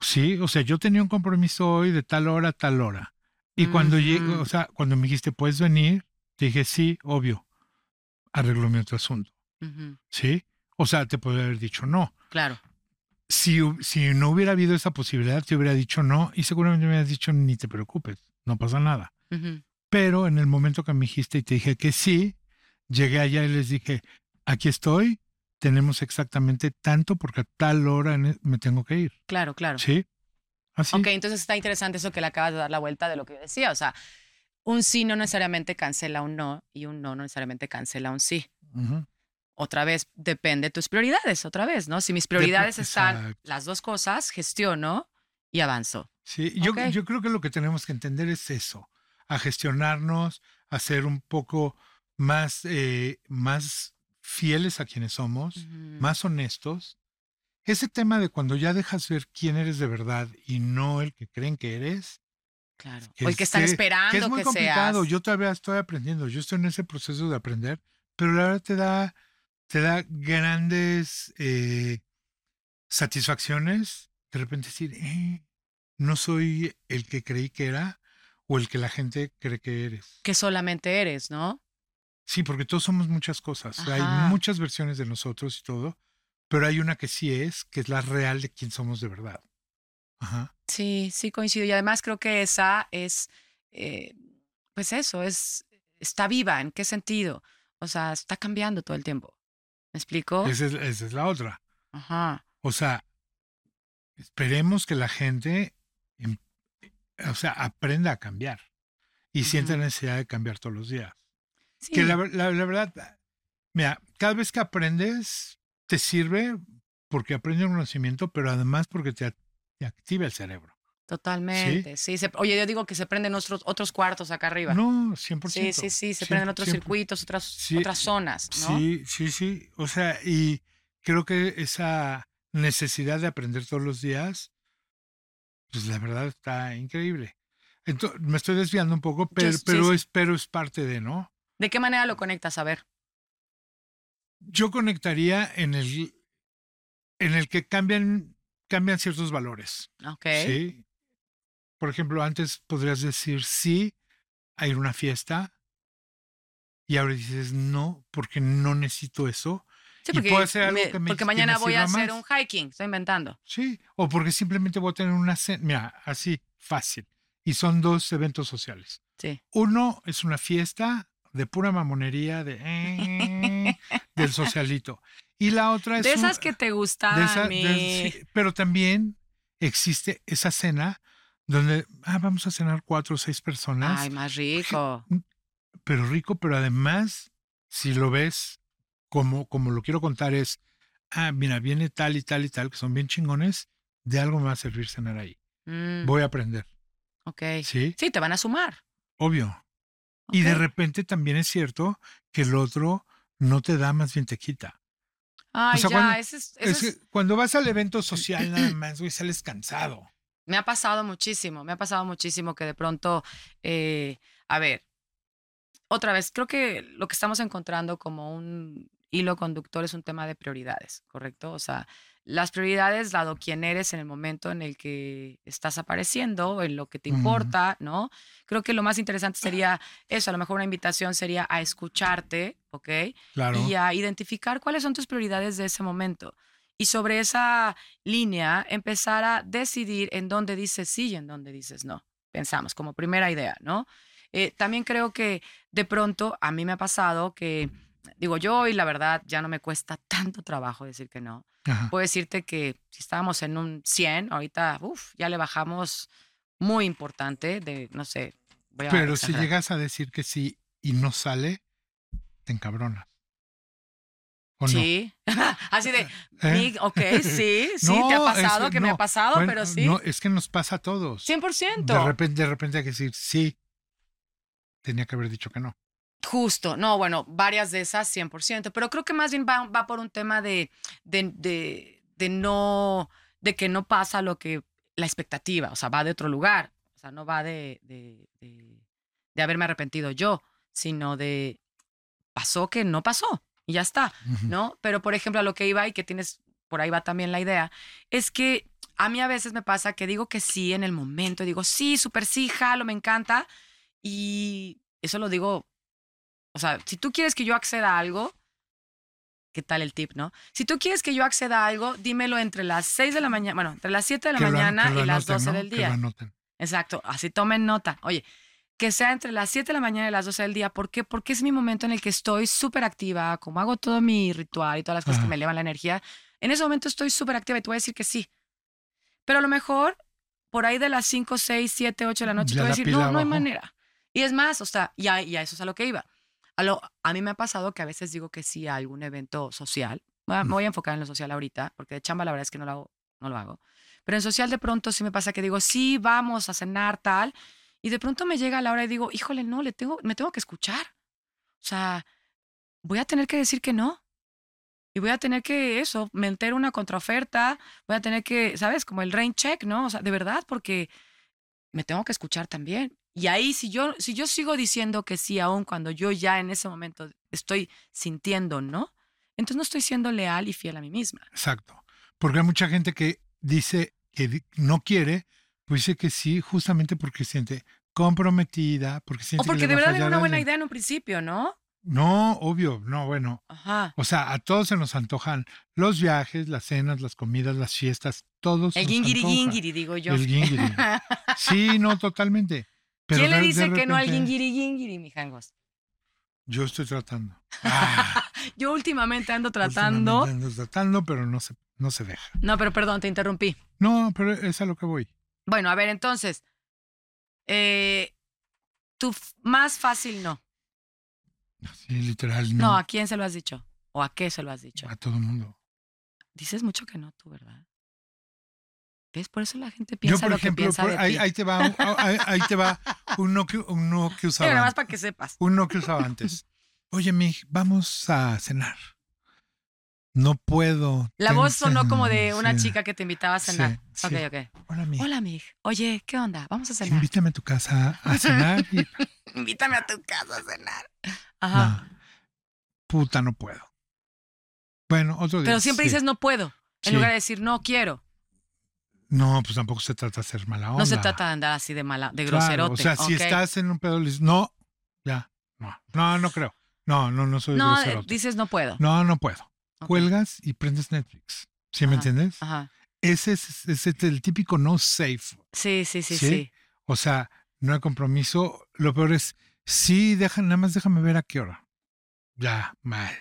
[SPEAKER 3] Sí, o sea, yo tenía un compromiso hoy de tal hora a tal hora. Y cuando llego,
[SPEAKER 2] Ujú.
[SPEAKER 3] o sea, cuando me dijiste, ¿puedes venir? Te dije, sí, obvio. Arreglo mi otro asunto. ¿Sí? O sea, te podría haber dicho no.
[SPEAKER 2] Claro.
[SPEAKER 3] Si, si no hubiera habido esa posibilidad, te hubiera dicho no y seguramente me hubieras dicho, ni te preocupes, no pasa nada. Pero en el momento que me dijiste y te dije que sí, llegué allá y les dije, aquí estoy, tenemos exactamente tanto porque a tal hora e, me tengo que ir.
[SPEAKER 2] Claro, claro.
[SPEAKER 3] ¿Sí? Así.
[SPEAKER 2] Ok, entonces está interesante eso que le acabas de dar la vuelta de lo que yo decía. O sea, un sí no necesariamente cancela un no y un no no necesariamente cancela un sí.
[SPEAKER 3] Ujú.
[SPEAKER 2] Otra vez, depende de tus prioridades, otra vez, ¿no? Si mis prioridades están
[SPEAKER 3] exacto.
[SPEAKER 2] las dos cosas, gestiono y avanzo.
[SPEAKER 3] Sí, yo, yo creo que lo que tenemos que entender es eso, a gestionarnos, a ser un poco más, eh, más fieles a quienes somos,
[SPEAKER 2] Ujú.
[SPEAKER 3] más honestos. Ese tema de cuando ya dejas ver quién eres de verdad y no el que creen que eres,
[SPEAKER 2] Claro.
[SPEAKER 3] que
[SPEAKER 2] o el que están
[SPEAKER 3] es-
[SPEAKER 2] esperando
[SPEAKER 3] que
[SPEAKER 2] que,
[SPEAKER 3] es muy complicado.
[SPEAKER 2] seas.
[SPEAKER 3] Yo todavía estoy aprendiendo, yo estoy en ese proceso de aprender, pero la verdad te da, te da grandes eh, satisfacciones de repente decir, eh, no soy el que creí que era o el que la gente cree que eres.
[SPEAKER 2] Que solamente eres, ¿no?
[SPEAKER 3] Sí, porque todos somos muchas cosas.
[SPEAKER 2] Ajá.
[SPEAKER 3] Hay muchas versiones de nosotros y todo, pero hay una que sí es, que es la real de quién somos de verdad. Ajá.
[SPEAKER 2] Sí, sí coincido. Y además creo que esa es, eh, pues eso, es, está viva. ¿En qué sentido? O sea, está cambiando todo el tiempo. ¿Me explico?
[SPEAKER 3] Esa, es, esa es la otra.
[SPEAKER 2] Ajá.
[SPEAKER 3] O sea, esperemos que la gente, em- o sea, aprenda a cambiar y sienta
[SPEAKER 2] Ujú.
[SPEAKER 3] necesidad de cambiar todos los días.
[SPEAKER 2] Sí.
[SPEAKER 3] Que la, la- la verdad, mira, cada vez que aprendes, te sirve porque aprendes un conocimiento, pero además porque te, activa el cerebro.
[SPEAKER 2] Totalmente. Sí. se- oye, yo digo que se prenden otros, otros cuartos acá arriba.
[SPEAKER 3] No, 100%.
[SPEAKER 2] sí, sí, sí. Se prenden otros circuitos, otras,
[SPEAKER 3] Sí,
[SPEAKER 2] otras zonas, ¿no?
[SPEAKER 3] Sí, sí, sí. O sea, y creo que esa necesidad de aprender todos los días, pues la verdad está increíble. Entonces, me estoy desviando un poco, pero,
[SPEAKER 2] sí,
[SPEAKER 3] pero,
[SPEAKER 2] sí.
[SPEAKER 3] Es, pero es parte de, ¿no?
[SPEAKER 2] ¿De qué manera lo conectas? A ver.
[SPEAKER 3] Yo conectaría en el, en el que cambian, cambian ciertos valores.
[SPEAKER 2] Ok.
[SPEAKER 3] ¿sí? Por ejemplo, antes podrías decir sí a ir a una fiesta y ahora dices no porque no necesito eso.
[SPEAKER 2] Sí,
[SPEAKER 3] Y
[SPEAKER 2] porque,
[SPEAKER 3] puede ser algo
[SPEAKER 2] me-
[SPEAKER 3] que me-
[SPEAKER 2] porque
[SPEAKER 3] que
[SPEAKER 2] mañana
[SPEAKER 3] me
[SPEAKER 2] voy a hacer
[SPEAKER 3] más.
[SPEAKER 2] un hiking, estoy inventando.
[SPEAKER 3] Sí, o porque simplemente voy a tener una cena. Mira, así, fácil. Y son dos eventos sociales.
[SPEAKER 2] Sí.
[SPEAKER 3] Uno es una fiesta de pura mamonería de eh, del socialito. Y la otra es
[SPEAKER 2] De
[SPEAKER 3] un-
[SPEAKER 2] esas que te
[SPEAKER 3] de esa- de-
[SPEAKER 2] mi-
[SPEAKER 3] sí, pero también existe esa cena donde ah, vamos a cenar cuatro o seis personas,
[SPEAKER 2] Ay, más rico.
[SPEAKER 3] pero rico, pero además, si lo ves como, como lo quiero contar, es ah, mira, viene tal y tal y tal, que son bien chingones, de algo me va a servir cenar ahí.
[SPEAKER 2] Mm,
[SPEAKER 3] Voy a aprender.
[SPEAKER 2] ok.
[SPEAKER 3] Sí,
[SPEAKER 2] Sí, te van a sumar.
[SPEAKER 3] obvio. Y de repente también es cierto que el otro no te da, más bien te quita.
[SPEAKER 2] Ay,
[SPEAKER 3] sea,
[SPEAKER 2] ya,
[SPEAKER 3] cuando-
[SPEAKER 2] ese es, ese
[SPEAKER 3] Es
[SPEAKER 2] es-
[SPEAKER 3] cuando vas al evento social nada más, güey, sales cansado.
[SPEAKER 2] me ha pasado muchísimo, me ha pasado muchísimo que de pronto, eh, a ver, otra vez, creo que lo que estamos encontrando como un hilo conductor es un tema de prioridades, ¿correcto? O sea, las prioridades, dado quién eres en el momento en el que estás apareciendo, en lo que te importa, ¿no? Creo que lo más interesante sería eso, a lo mejor una invitación sería a escucharte, ¿ok?
[SPEAKER 3] Claro.
[SPEAKER 2] y a identificar cuáles son tus prioridades de ese momento. Y sobre esa línea, empezar a decidir en dónde dices sí y en dónde dices no. Pensamos como primera idea, ¿no? Eh, también creo que de pronto a mí me ha pasado que, digo, yo hoy la verdad ya no me cuesta tanto trabajo decir que no.
[SPEAKER 3] Ajá.
[SPEAKER 2] Puedo decirte que si estábamos en un 100, ahorita, uf, ya le bajamos muy importante de, no sé. Voy a
[SPEAKER 3] Pero si llegas a decir que sí y no sale, te encabronas. ¿O
[SPEAKER 2] Sí, así de?
[SPEAKER 3] ¿Eh?
[SPEAKER 2] Ok, sí, sí, te ha
[SPEAKER 3] es
[SPEAKER 2] pasado que me ha pasado,
[SPEAKER 3] bueno,
[SPEAKER 2] pero sí.
[SPEAKER 3] No, es que nos pasa a todos.
[SPEAKER 2] 100%.
[SPEAKER 3] De repente, de repente hay que decir sí. Tenía que haber dicho que no.
[SPEAKER 2] Justo, no, bueno, varias de esas 100%, pero creo que más bien va, va por un tema de, de, de, de no, de que no pasa lo que, la expectativa, o sea, va de otro lugar, o sea, no va de, de, de, de haberme arrepentido yo, sino de pasó que no pasó y ya está. ¿no? Pero, por ejemplo, a lo que iba y que tienes, por ahí va también la idea, es que a mí a veces me pasa que digo que sí en el momento, digo, sí, súper sí, jalo, me encanta, y eso lo digo, o sea, si tú quieres que yo acceda a algo, ¿qué tal el tip, no? Si tú quieres que yo acceda a algo, dímelo entre las 6 de la mañana, bueno, entre las 7 de la
[SPEAKER 3] Que lo an-
[SPEAKER 2] mañana
[SPEAKER 3] que lo
[SPEAKER 2] y las
[SPEAKER 3] anoten,
[SPEAKER 2] 12
[SPEAKER 3] ¿no?
[SPEAKER 2] del
[SPEAKER 3] Que
[SPEAKER 2] día.
[SPEAKER 3] lo anoten.
[SPEAKER 2] Exacto, así tomen nota. Oye, que sea entre las 7 de la mañana y las 12 del día. ¿Por qué? Porque es mi momento en el que estoy súper activa, como hago todo mi ritual y todas las cosas
[SPEAKER 3] Ajá.
[SPEAKER 2] que me elevan la energía. En ese momento estoy súper activa y te voy a decir que sí. Pero a lo mejor por ahí de las 5, 6, 7, 8 de la noche
[SPEAKER 3] Ya
[SPEAKER 2] te voy a decir, no, no hay manera. Y es más, o sea, y a, y a eso es a lo que iba. A, lo, a mí me ha pasado que a veces digo que sí a algún evento social. Voy a- Me voy a enfocar en lo social ahorita, porque de chamba la verdad es que no lo hago. No lo hago. Pero en social de pronto sí me pasa que digo, sí, vamos a cenar, tal. Y de pronto me llega la hora y digo, híjole, no, le tengo, me tengo que escuchar. O sea, voy a tener que decir que no. Y voy a tener que, eso, meter una contraoferta. Voy a tener que, ¿sabes? Como el rain check, ¿no? O sea, de verdad, porque me tengo que escuchar también. Y ahí, si yo, si yo sigo diciendo que sí, aún cuando yo ya en ese momento estoy sintiendo no, entonces no estoy siendo leal y fiel a mí misma.
[SPEAKER 3] Exacto. Porque hay mucha gente que dice que no quiere, pues dice que sí, justamente porque siente comprometida, porque siente
[SPEAKER 2] O porque
[SPEAKER 3] que
[SPEAKER 2] de
[SPEAKER 3] le a
[SPEAKER 2] verdad era una buena idea en un principio, ¿no?
[SPEAKER 3] No, obvio, no, bueno.
[SPEAKER 2] Ajá.
[SPEAKER 3] O sea, a todos se nos antojan los viajes, las cenas, las comidas, las fiestas, todos.
[SPEAKER 2] El gingiri gingiri, digo yo.
[SPEAKER 3] El gingiri. Sí, no, totalmente. Pero
[SPEAKER 2] ¿Quién le dice que no al
[SPEAKER 3] repente,
[SPEAKER 2] gingiri gingiri, mi jangos?
[SPEAKER 3] Yo estoy tratando. Ah,
[SPEAKER 2] Yo últimamente ando tratando.
[SPEAKER 3] últimamente ando tratando, pero no se, no se deja.
[SPEAKER 2] No, pero perdón, te interrumpí.
[SPEAKER 3] No, pero es a lo que voy.
[SPEAKER 2] Bueno, a ver, entonces. Eh, tu más fácil no.
[SPEAKER 3] Sí, literal,
[SPEAKER 2] no.
[SPEAKER 3] no.
[SPEAKER 2] ¿a quién se lo has dicho? ¿O a qué se lo has dicho?
[SPEAKER 3] A todo el mundo.
[SPEAKER 2] Dices mucho que no tú, ¿verdad? ¿Ves? Por eso la gente
[SPEAKER 3] Yo,
[SPEAKER 2] piensa
[SPEAKER 3] por
[SPEAKER 2] lo que
[SPEAKER 3] ejemplo,
[SPEAKER 2] piensa
[SPEAKER 3] por-
[SPEAKER 2] de
[SPEAKER 3] ahí,
[SPEAKER 2] ti.
[SPEAKER 3] ahí te va, un- ahí, ahí te va un no que, un no que usaba.
[SPEAKER 2] nada más para que sepas.
[SPEAKER 3] Un no que usaba antes. Oye, mi, vamos a cenar. No puedo.
[SPEAKER 2] La voz sonó como de una
[SPEAKER 3] sí.
[SPEAKER 2] chica que te invitaba a cenar.
[SPEAKER 3] Sí,
[SPEAKER 2] Ok,
[SPEAKER 3] sí.
[SPEAKER 2] ok.
[SPEAKER 3] Hola, mi.
[SPEAKER 2] Hola, Mig. Oye, ¿qué onda? Vamos a cenar.
[SPEAKER 3] Invítame a tu casa a cenar y
[SPEAKER 2] Invítame a tu casa a cenar. Ajá.
[SPEAKER 3] no, puta, no puedo. Bueno, otro día.
[SPEAKER 2] Pero siempre dices no puedo. En lugar de decir no quiero.
[SPEAKER 3] No, pues tampoco se trata de ser mala onda.
[SPEAKER 2] No se trata de andar así de mala, de
[SPEAKER 3] Claro,
[SPEAKER 2] groserote.
[SPEAKER 3] O sea, si estás en un pedo, le dices, no, ya, no, no, no creo. No, no, no soy
[SPEAKER 2] No,
[SPEAKER 3] groserote.
[SPEAKER 2] dices no puedo.
[SPEAKER 3] No, no puedo. Cuelgas y prendes Netflix. ¿Sí me entiendes?
[SPEAKER 2] Ajá.
[SPEAKER 3] Ese es, ese es el típico no safe.
[SPEAKER 2] Sí, sí, sí,
[SPEAKER 3] ¿Sí?
[SPEAKER 2] sí.
[SPEAKER 3] O sea, no hay compromiso. Lo peor es, sí, deja, nada más déjame ver a qué hora. Ya, mal.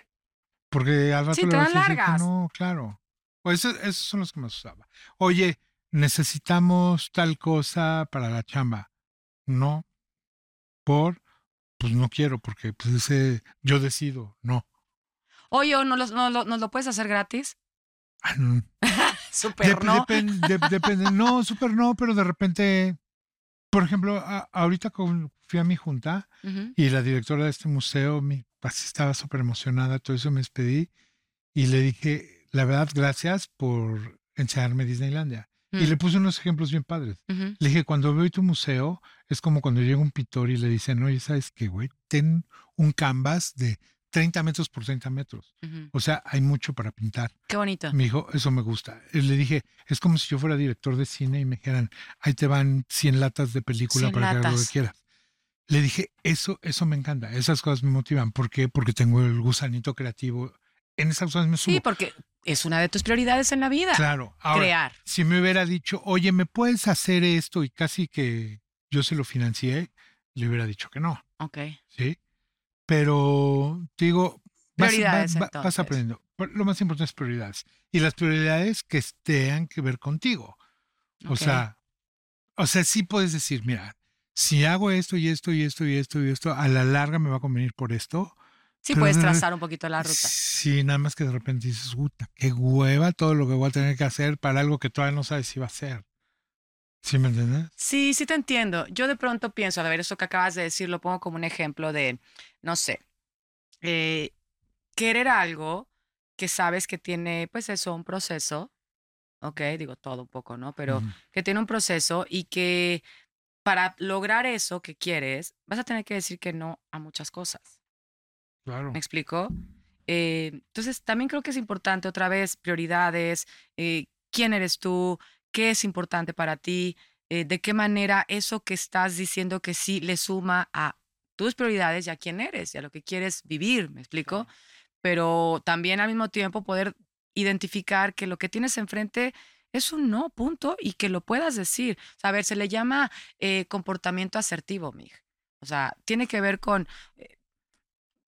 [SPEAKER 3] Porque al rato
[SPEAKER 2] Sí,
[SPEAKER 3] le vas a decir que no, claro. Pues eso- esos son los que más usaba. Oye, necesitamos tal cosa para la chamba. No. Por, pues no quiero, porque pues ese, yo decido, no.
[SPEAKER 2] Oye, ¿no, los- no, lo- ¿nos lo puedes hacer gratis?
[SPEAKER 3] Ah, no.
[SPEAKER 2] Súper
[SPEAKER 3] Dep-
[SPEAKER 2] no.
[SPEAKER 3] depen- de- depende. No, súper no, pero de repente, por ejemplo, a- ahorita con- fui a mi junta y la directora de este museo mi, así estaba súper emocionada, todo eso me despedí y le dije, la verdad, gracias por enseñarme Disneylandia. Y
[SPEAKER 2] Mm.
[SPEAKER 3] le puse unos ejemplos bien padres.
[SPEAKER 2] Ujú.
[SPEAKER 3] Le dije, cuando veo tu museo, es como cuando llega un pintor y le dicen, oye, ¿sabes qué, güey? Ten un canvas de 30 metros por 30 metros.
[SPEAKER 2] Ujú.
[SPEAKER 3] O sea, hay mucho para pintar.
[SPEAKER 2] Qué bonito.
[SPEAKER 3] Me dijo, eso me gusta. Y le dije, es como si yo fuera director de cine y me dijeran, ahí te van 100 latas de película
[SPEAKER 2] 100
[SPEAKER 3] para que hagas lo
[SPEAKER 2] latas.
[SPEAKER 3] que quieras. Le dije, eso, eso me encanta. Esas cosas me motivan. ¿Por qué? Porque tengo el gusanito creativo. En esas cosas me subo.
[SPEAKER 2] Sí, porque es una de tus prioridades en la vida.
[SPEAKER 3] claro. Ahora,
[SPEAKER 2] Crear.
[SPEAKER 3] si me hubiera dicho, oye, ¿me puedes hacer esto? Y casi que yo se lo financié, le hubiera dicho que no.
[SPEAKER 2] Ok.
[SPEAKER 3] ¿Sí? Pero te digo, vas,
[SPEAKER 2] Prioridades,
[SPEAKER 3] va- va- vas
[SPEAKER 2] entonces.
[SPEAKER 3] aprendiendo. Lo más importante es prioridades. Y las prioridades que tengan que ver contigo. O sea, o sea, sí puedes decir, mira, si hago esto y esto y esto y esto y esto, a la larga me va a convenir por esto.
[SPEAKER 2] Sí, puedes
[SPEAKER 3] de-
[SPEAKER 2] trazar un poquito la ruta.
[SPEAKER 3] Sí, nada más que de repente dices, puta, qué hueva todo lo que voy a tener que hacer para algo que todavía no sabes si va a ser. ¿Sí me entiendes?
[SPEAKER 2] Sí, sí te entiendo. Yo de pronto pienso, a ver, eso que acabas de decir lo pongo como un ejemplo de, no sé, eh, querer algo que sabes que tiene, pues eso, un proceso, ok, digo todo un poco, ¿no? Pero que tiene un proceso y que para lograr eso que quieres, vas a tener que decir que no a muchas cosas.
[SPEAKER 3] Claro.
[SPEAKER 2] ¿Me explico? Eh, entonces, también creo que es importante otra vez prioridades, eh, quién eres tú, qué es importante para ti, eh, de qué manera eso que estás diciendo que sí le suma a tus prioridades y a quién eres y a lo que quieres vivir, ¿me explico? Pero también al mismo tiempo poder identificar que lo que tienes enfrente es un no, punto, y que lo puedas decir. O sea, a ver, se le llama comportamiento asertivo, Mig. O sea, tiene que ver con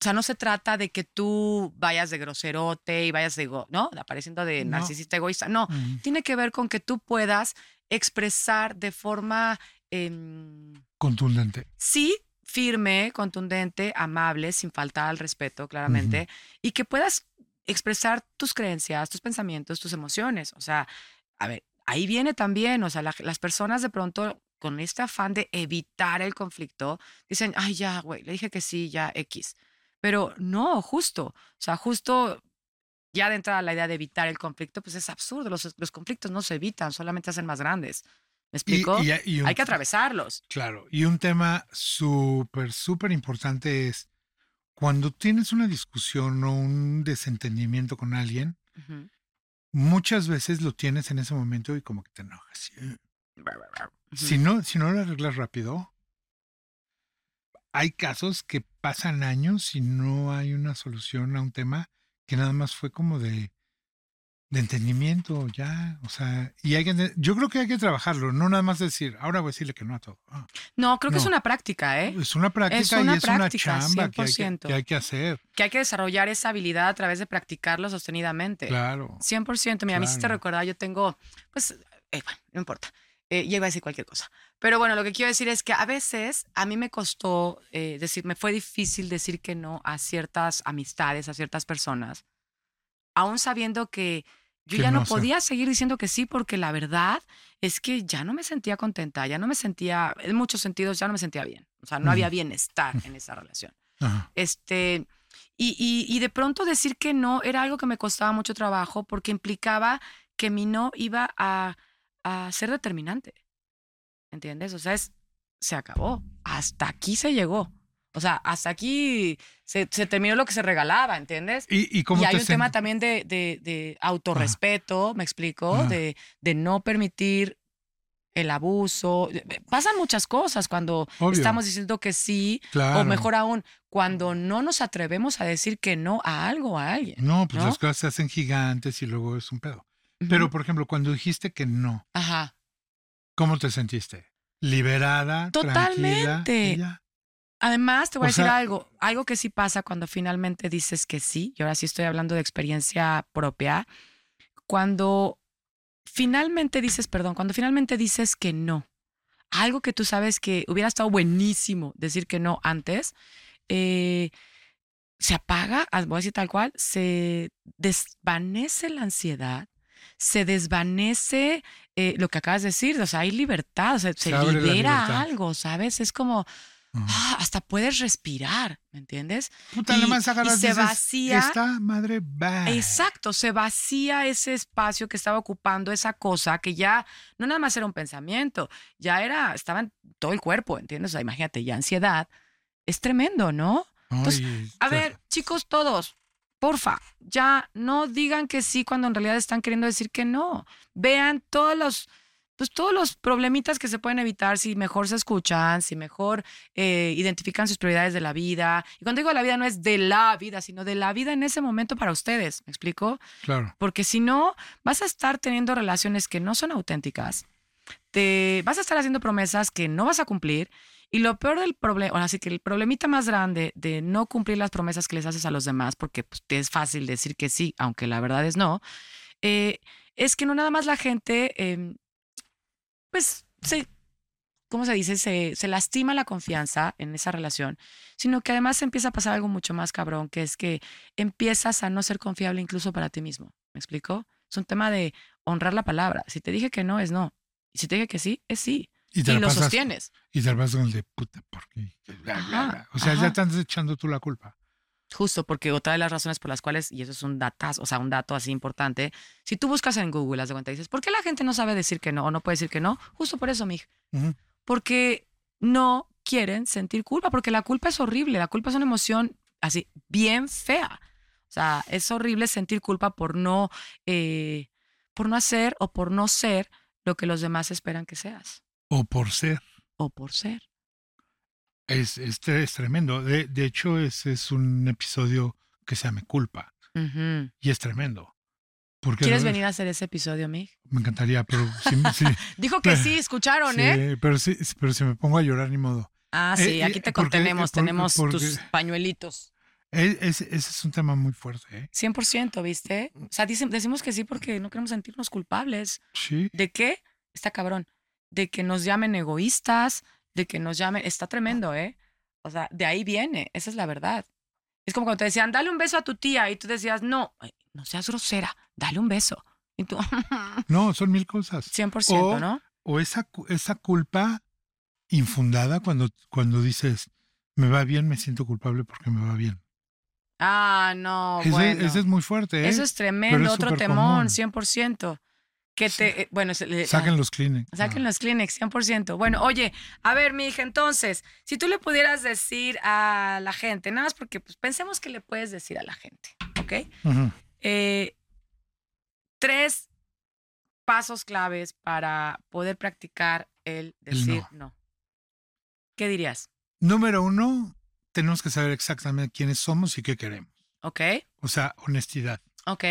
[SPEAKER 2] sea, no se trata de que tú vayas de groserote y vayas de, ¿no? Apareciendo de
[SPEAKER 3] No.
[SPEAKER 2] narcisista egoísta. No, tiene que ver con que tú puedas expresar de forma, em,
[SPEAKER 3] Contundente.
[SPEAKER 2] sí, firme, contundente, amable, sin faltar al respeto, claramente, y que puedas expresar tus creencias, tus pensamientos, tus emociones. O sea, a ver, ahí viene también, o sea, la- las personas de pronto con este afán de evitar el conflicto, dicen, ay, ya, güey, le dije que sí, ya, X. Pero no, justo, o sea, justo ya de entrada la idea de evitar el conflicto, pues es absurdo, los, los conflictos no se evitan, solamente hacen más grandes. ¿Me explico?
[SPEAKER 3] y- y un-
[SPEAKER 2] Hay que atravesarlos.
[SPEAKER 3] Claro, y un tema súper, súper importante es cuando tienes una discusión o un desentendimiento con alguien, muchas veces lo tienes en ese momento y como que te enojas. Si no, si no lo arreglas rápido, hay casos que pasan años y no hay una solución a un tema que nada más fue como de, de entendimiento, ya, o sea, y hay que, yo creo que hay que trabajarlo, no nada más decir, ahora voy a decirle que no a todo. Ah,
[SPEAKER 2] No, creo que es una práctica, ¿eh?
[SPEAKER 3] Es una práctica
[SPEAKER 2] una
[SPEAKER 3] y es una
[SPEAKER 2] práctica,
[SPEAKER 3] chamba que hay que,
[SPEAKER 2] 100%.
[SPEAKER 3] que hay que hacer.
[SPEAKER 2] Que hay que desarrollar esa habilidad a través de practicarlo sostenidamente.
[SPEAKER 3] Claro.
[SPEAKER 2] 100%. Mira, a mí sí te recordaba, yo tengo, pues, eh, bueno, no importa. Eh, ya iba a decir cualquier cosa. Pero bueno, lo que quiero decir es que a veces a mí me costó eh, decir, me fue difícil decir que no a ciertas amistades, a ciertas personas, aún sabiendo que yo ya no,
[SPEAKER 3] no,
[SPEAKER 2] podía seguir diciendo que sí, porque la verdad es que ya no me sentía contenta, ya no me sentía, en muchos sentidos, ya no me sentía bien. O sea, no había bienestar en esa relación. Este, Y, y, y de pronto decir que no era algo que me costaba mucho trabajo porque implicaba que mi no iba a, a ser determinante. ¿Entiendes? O sea, es, se acabó. Hasta aquí se llegó. O sea, hasta aquí se, se terminó lo que se regalaba, ¿entiendes?
[SPEAKER 3] ¿Y, y cómo
[SPEAKER 2] y hay
[SPEAKER 3] te
[SPEAKER 2] un tema también de, de, de autorrespeto, me explico, de, de no permitir el abuso. Pasan muchas cosas cuando
[SPEAKER 3] Obvio.
[SPEAKER 2] estamos diciendo que sí,
[SPEAKER 3] Claro.
[SPEAKER 2] o mejor aún, cuando no nos atrevemos a decir que no a algo a alguien.
[SPEAKER 3] No, pues
[SPEAKER 2] ¿no?
[SPEAKER 3] las cosas se hacen gigantes y luego es un pedo. Pero, por ejemplo, cuando dijiste que no,
[SPEAKER 2] Ajá.
[SPEAKER 3] ¿cómo te sentiste? ¿Liberada?
[SPEAKER 2] Totalmente.
[SPEAKER 3] Tranquila?
[SPEAKER 2] Además, te voy
[SPEAKER 3] O
[SPEAKER 2] a decir
[SPEAKER 3] sea-
[SPEAKER 2] algo, algo que sí pasa cuando finalmente dices que sí, y ahora sí estoy hablando de experiencia propia, cuando finalmente dices, perdón, cuando finalmente dices que no, algo que tú sabes que hubiera estado buenísimo decir que no antes, eh, se apaga, ah, voy a decir tal cual, se desvanece la ansiedad, se desvanece eh, lo que acabas de decir, o sea, hay libertad, o sea, se, libera algo, ¿sabes? Es como, ah, hasta puedes respirar, ¿me entiendes?
[SPEAKER 3] Puta,
[SPEAKER 2] y- y se vacía-
[SPEAKER 3] Esta madre va.
[SPEAKER 2] Exacto, se vacía ese espacio que estaba ocupando esa cosa que ya no nada más era un pensamiento, ya era, estaba en todo el cuerpo, ¿entiendes? O sea, imagínate, ya ansiedad. Es tremendo, ¿no? Entonces,
[SPEAKER 3] Ay,
[SPEAKER 2] A ver, chicos, todos, porfa, ya no digan que sí cuando en realidad están queriendo decir que no. Vean todos los, pues todos los problemitas que se pueden evitar si mejor se escuchan, si mejor eh, identifican sus prioridades de la vida. Y cuando digo la vida no es de la vida, sino de la vida en ese momento para ustedes. ¿Me explico?
[SPEAKER 3] Claro.
[SPEAKER 2] Porque si no, vas a estar teniendo relaciones que no son auténticas. Te vas a estar haciendo promesas que no vas a cumplir. Y lo peor del problema, así que el problemita más grande de no cumplir las promesas que les haces a los demás, porque pues, es fácil decir que sí, aunque la verdad es no, eh, es que no nada más la gente, eh, pues, se, ¿cómo se dice? Se, se lastima la confianza en esa relación, sino que además empieza a pasar algo mucho más cabrón, que es que empiezas a no ser confiable incluso para ti mismo. ¿Me explico? Es un tema de honrar la palabra. Si te dije que no, es no. Y si te dije que sí, es sí.
[SPEAKER 3] Y te
[SPEAKER 2] lo
[SPEAKER 3] pasas-
[SPEAKER 2] sostienes.
[SPEAKER 3] Y te vas con el de puta, ¿por qué? Bla, bla,
[SPEAKER 2] Ajá,
[SPEAKER 3] bla. O sea,
[SPEAKER 2] ajá.
[SPEAKER 3] ya estás echando tú la culpa.
[SPEAKER 2] Justo porque otra de las razones por las cuales, y eso es un datazo, o sea, un dato así importante, si tú buscas en Google, haz de cuenta, y dices, ¿por qué la gente no sabe decir que no o no puede decir que no? Justo por eso, mij. Porque no quieren sentir culpa, porque la culpa es horrible, la culpa es una emoción así, bien fea. O sea, es horrible sentir culpa por no, eh, por no hacer o por no ser lo que los demás esperan que seas,
[SPEAKER 3] O por ser.
[SPEAKER 2] o por ser.
[SPEAKER 3] Es, es, es tremendo. De, de hecho, ese es un episodio que se llama Culpa. Y es tremendo. Porque
[SPEAKER 2] ¿Quieres venir a hacer ese episodio, Mig?
[SPEAKER 3] Me encantaría, pero sí, sí,
[SPEAKER 2] Dijo que sí, escucharon,
[SPEAKER 3] sí,
[SPEAKER 2] ¿eh?
[SPEAKER 3] pero sí, pero si me pongo a llorar, ni modo.
[SPEAKER 2] Ah,
[SPEAKER 3] Eh,
[SPEAKER 2] sí,
[SPEAKER 3] eh,
[SPEAKER 2] aquí te
[SPEAKER 3] porque-
[SPEAKER 2] contenemos,
[SPEAKER 3] porque-
[SPEAKER 2] tenemos tus pañuelitos.
[SPEAKER 3] Es- es- ese es un tema muy fuerte, ¿eh?
[SPEAKER 2] 100%, ¿viste? O sea, dicen- decimos que sí porque no queremos sentirnos culpables.
[SPEAKER 3] Sí.
[SPEAKER 2] ¿De qué? Está cabrón. De que nos llamen egoístas, de que nos llamen... Está tremendo, ¿eh? O sea, de ahí viene, esa es la verdad. Es como cuando te decían, dale un beso a tu tía, y tú decías, no, no seas grosera, dale un beso. Y tú,
[SPEAKER 3] No, son mil cosas.
[SPEAKER 2] 100%,
[SPEAKER 3] O-
[SPEAKER 2] ¿no?
[SPEAKER 3] O esa, esa culpa infundada cuando, cuando dices, me va bien, me siento culpable porque me va bien.
[SPEAKER 2] Ah, no,
[SPEAKER 3] ese,
[SPEAKER 2] bueno.
[SPEAKER 3] es muy fuerte, ¿eh?
[SPEAKER 2] Eso es tremendo,
[SPEAKER 3] es
[SPEAKER 2] otro temón,
[SPEAKER 3] común.
[SPEAKER 2] 100%. Que te, eh, bueno,
[SPEAKER 3] Saquen los Kleenex.
[SPEAKER 2] Saquen
[SPEAKER 3] No.
[SPEAKER 2] los Kleenex, 100%. Bueno, oye, a ver, mi hija, entonces, si tú le pudieras decir a la gente, nada más porque pues, pensemos que le puedes decir a la gente, ¿ok? Eh, tres pasos claves para poder practicar el
[SPEAKER 3] El
[SPEAKER 2] decir
[SPEAKER 3] no.
[SPEAKER 2] no. ¿Qué dirías?
[SPEAKER 3] Número uno, tenemos que saber exactamente quiénes somos y qué queremos.
[SPEAKER 2] ¿Ok?
[SPEAKER 3] O sea, honestidad.
[SPEAKER 2] ¿Ok?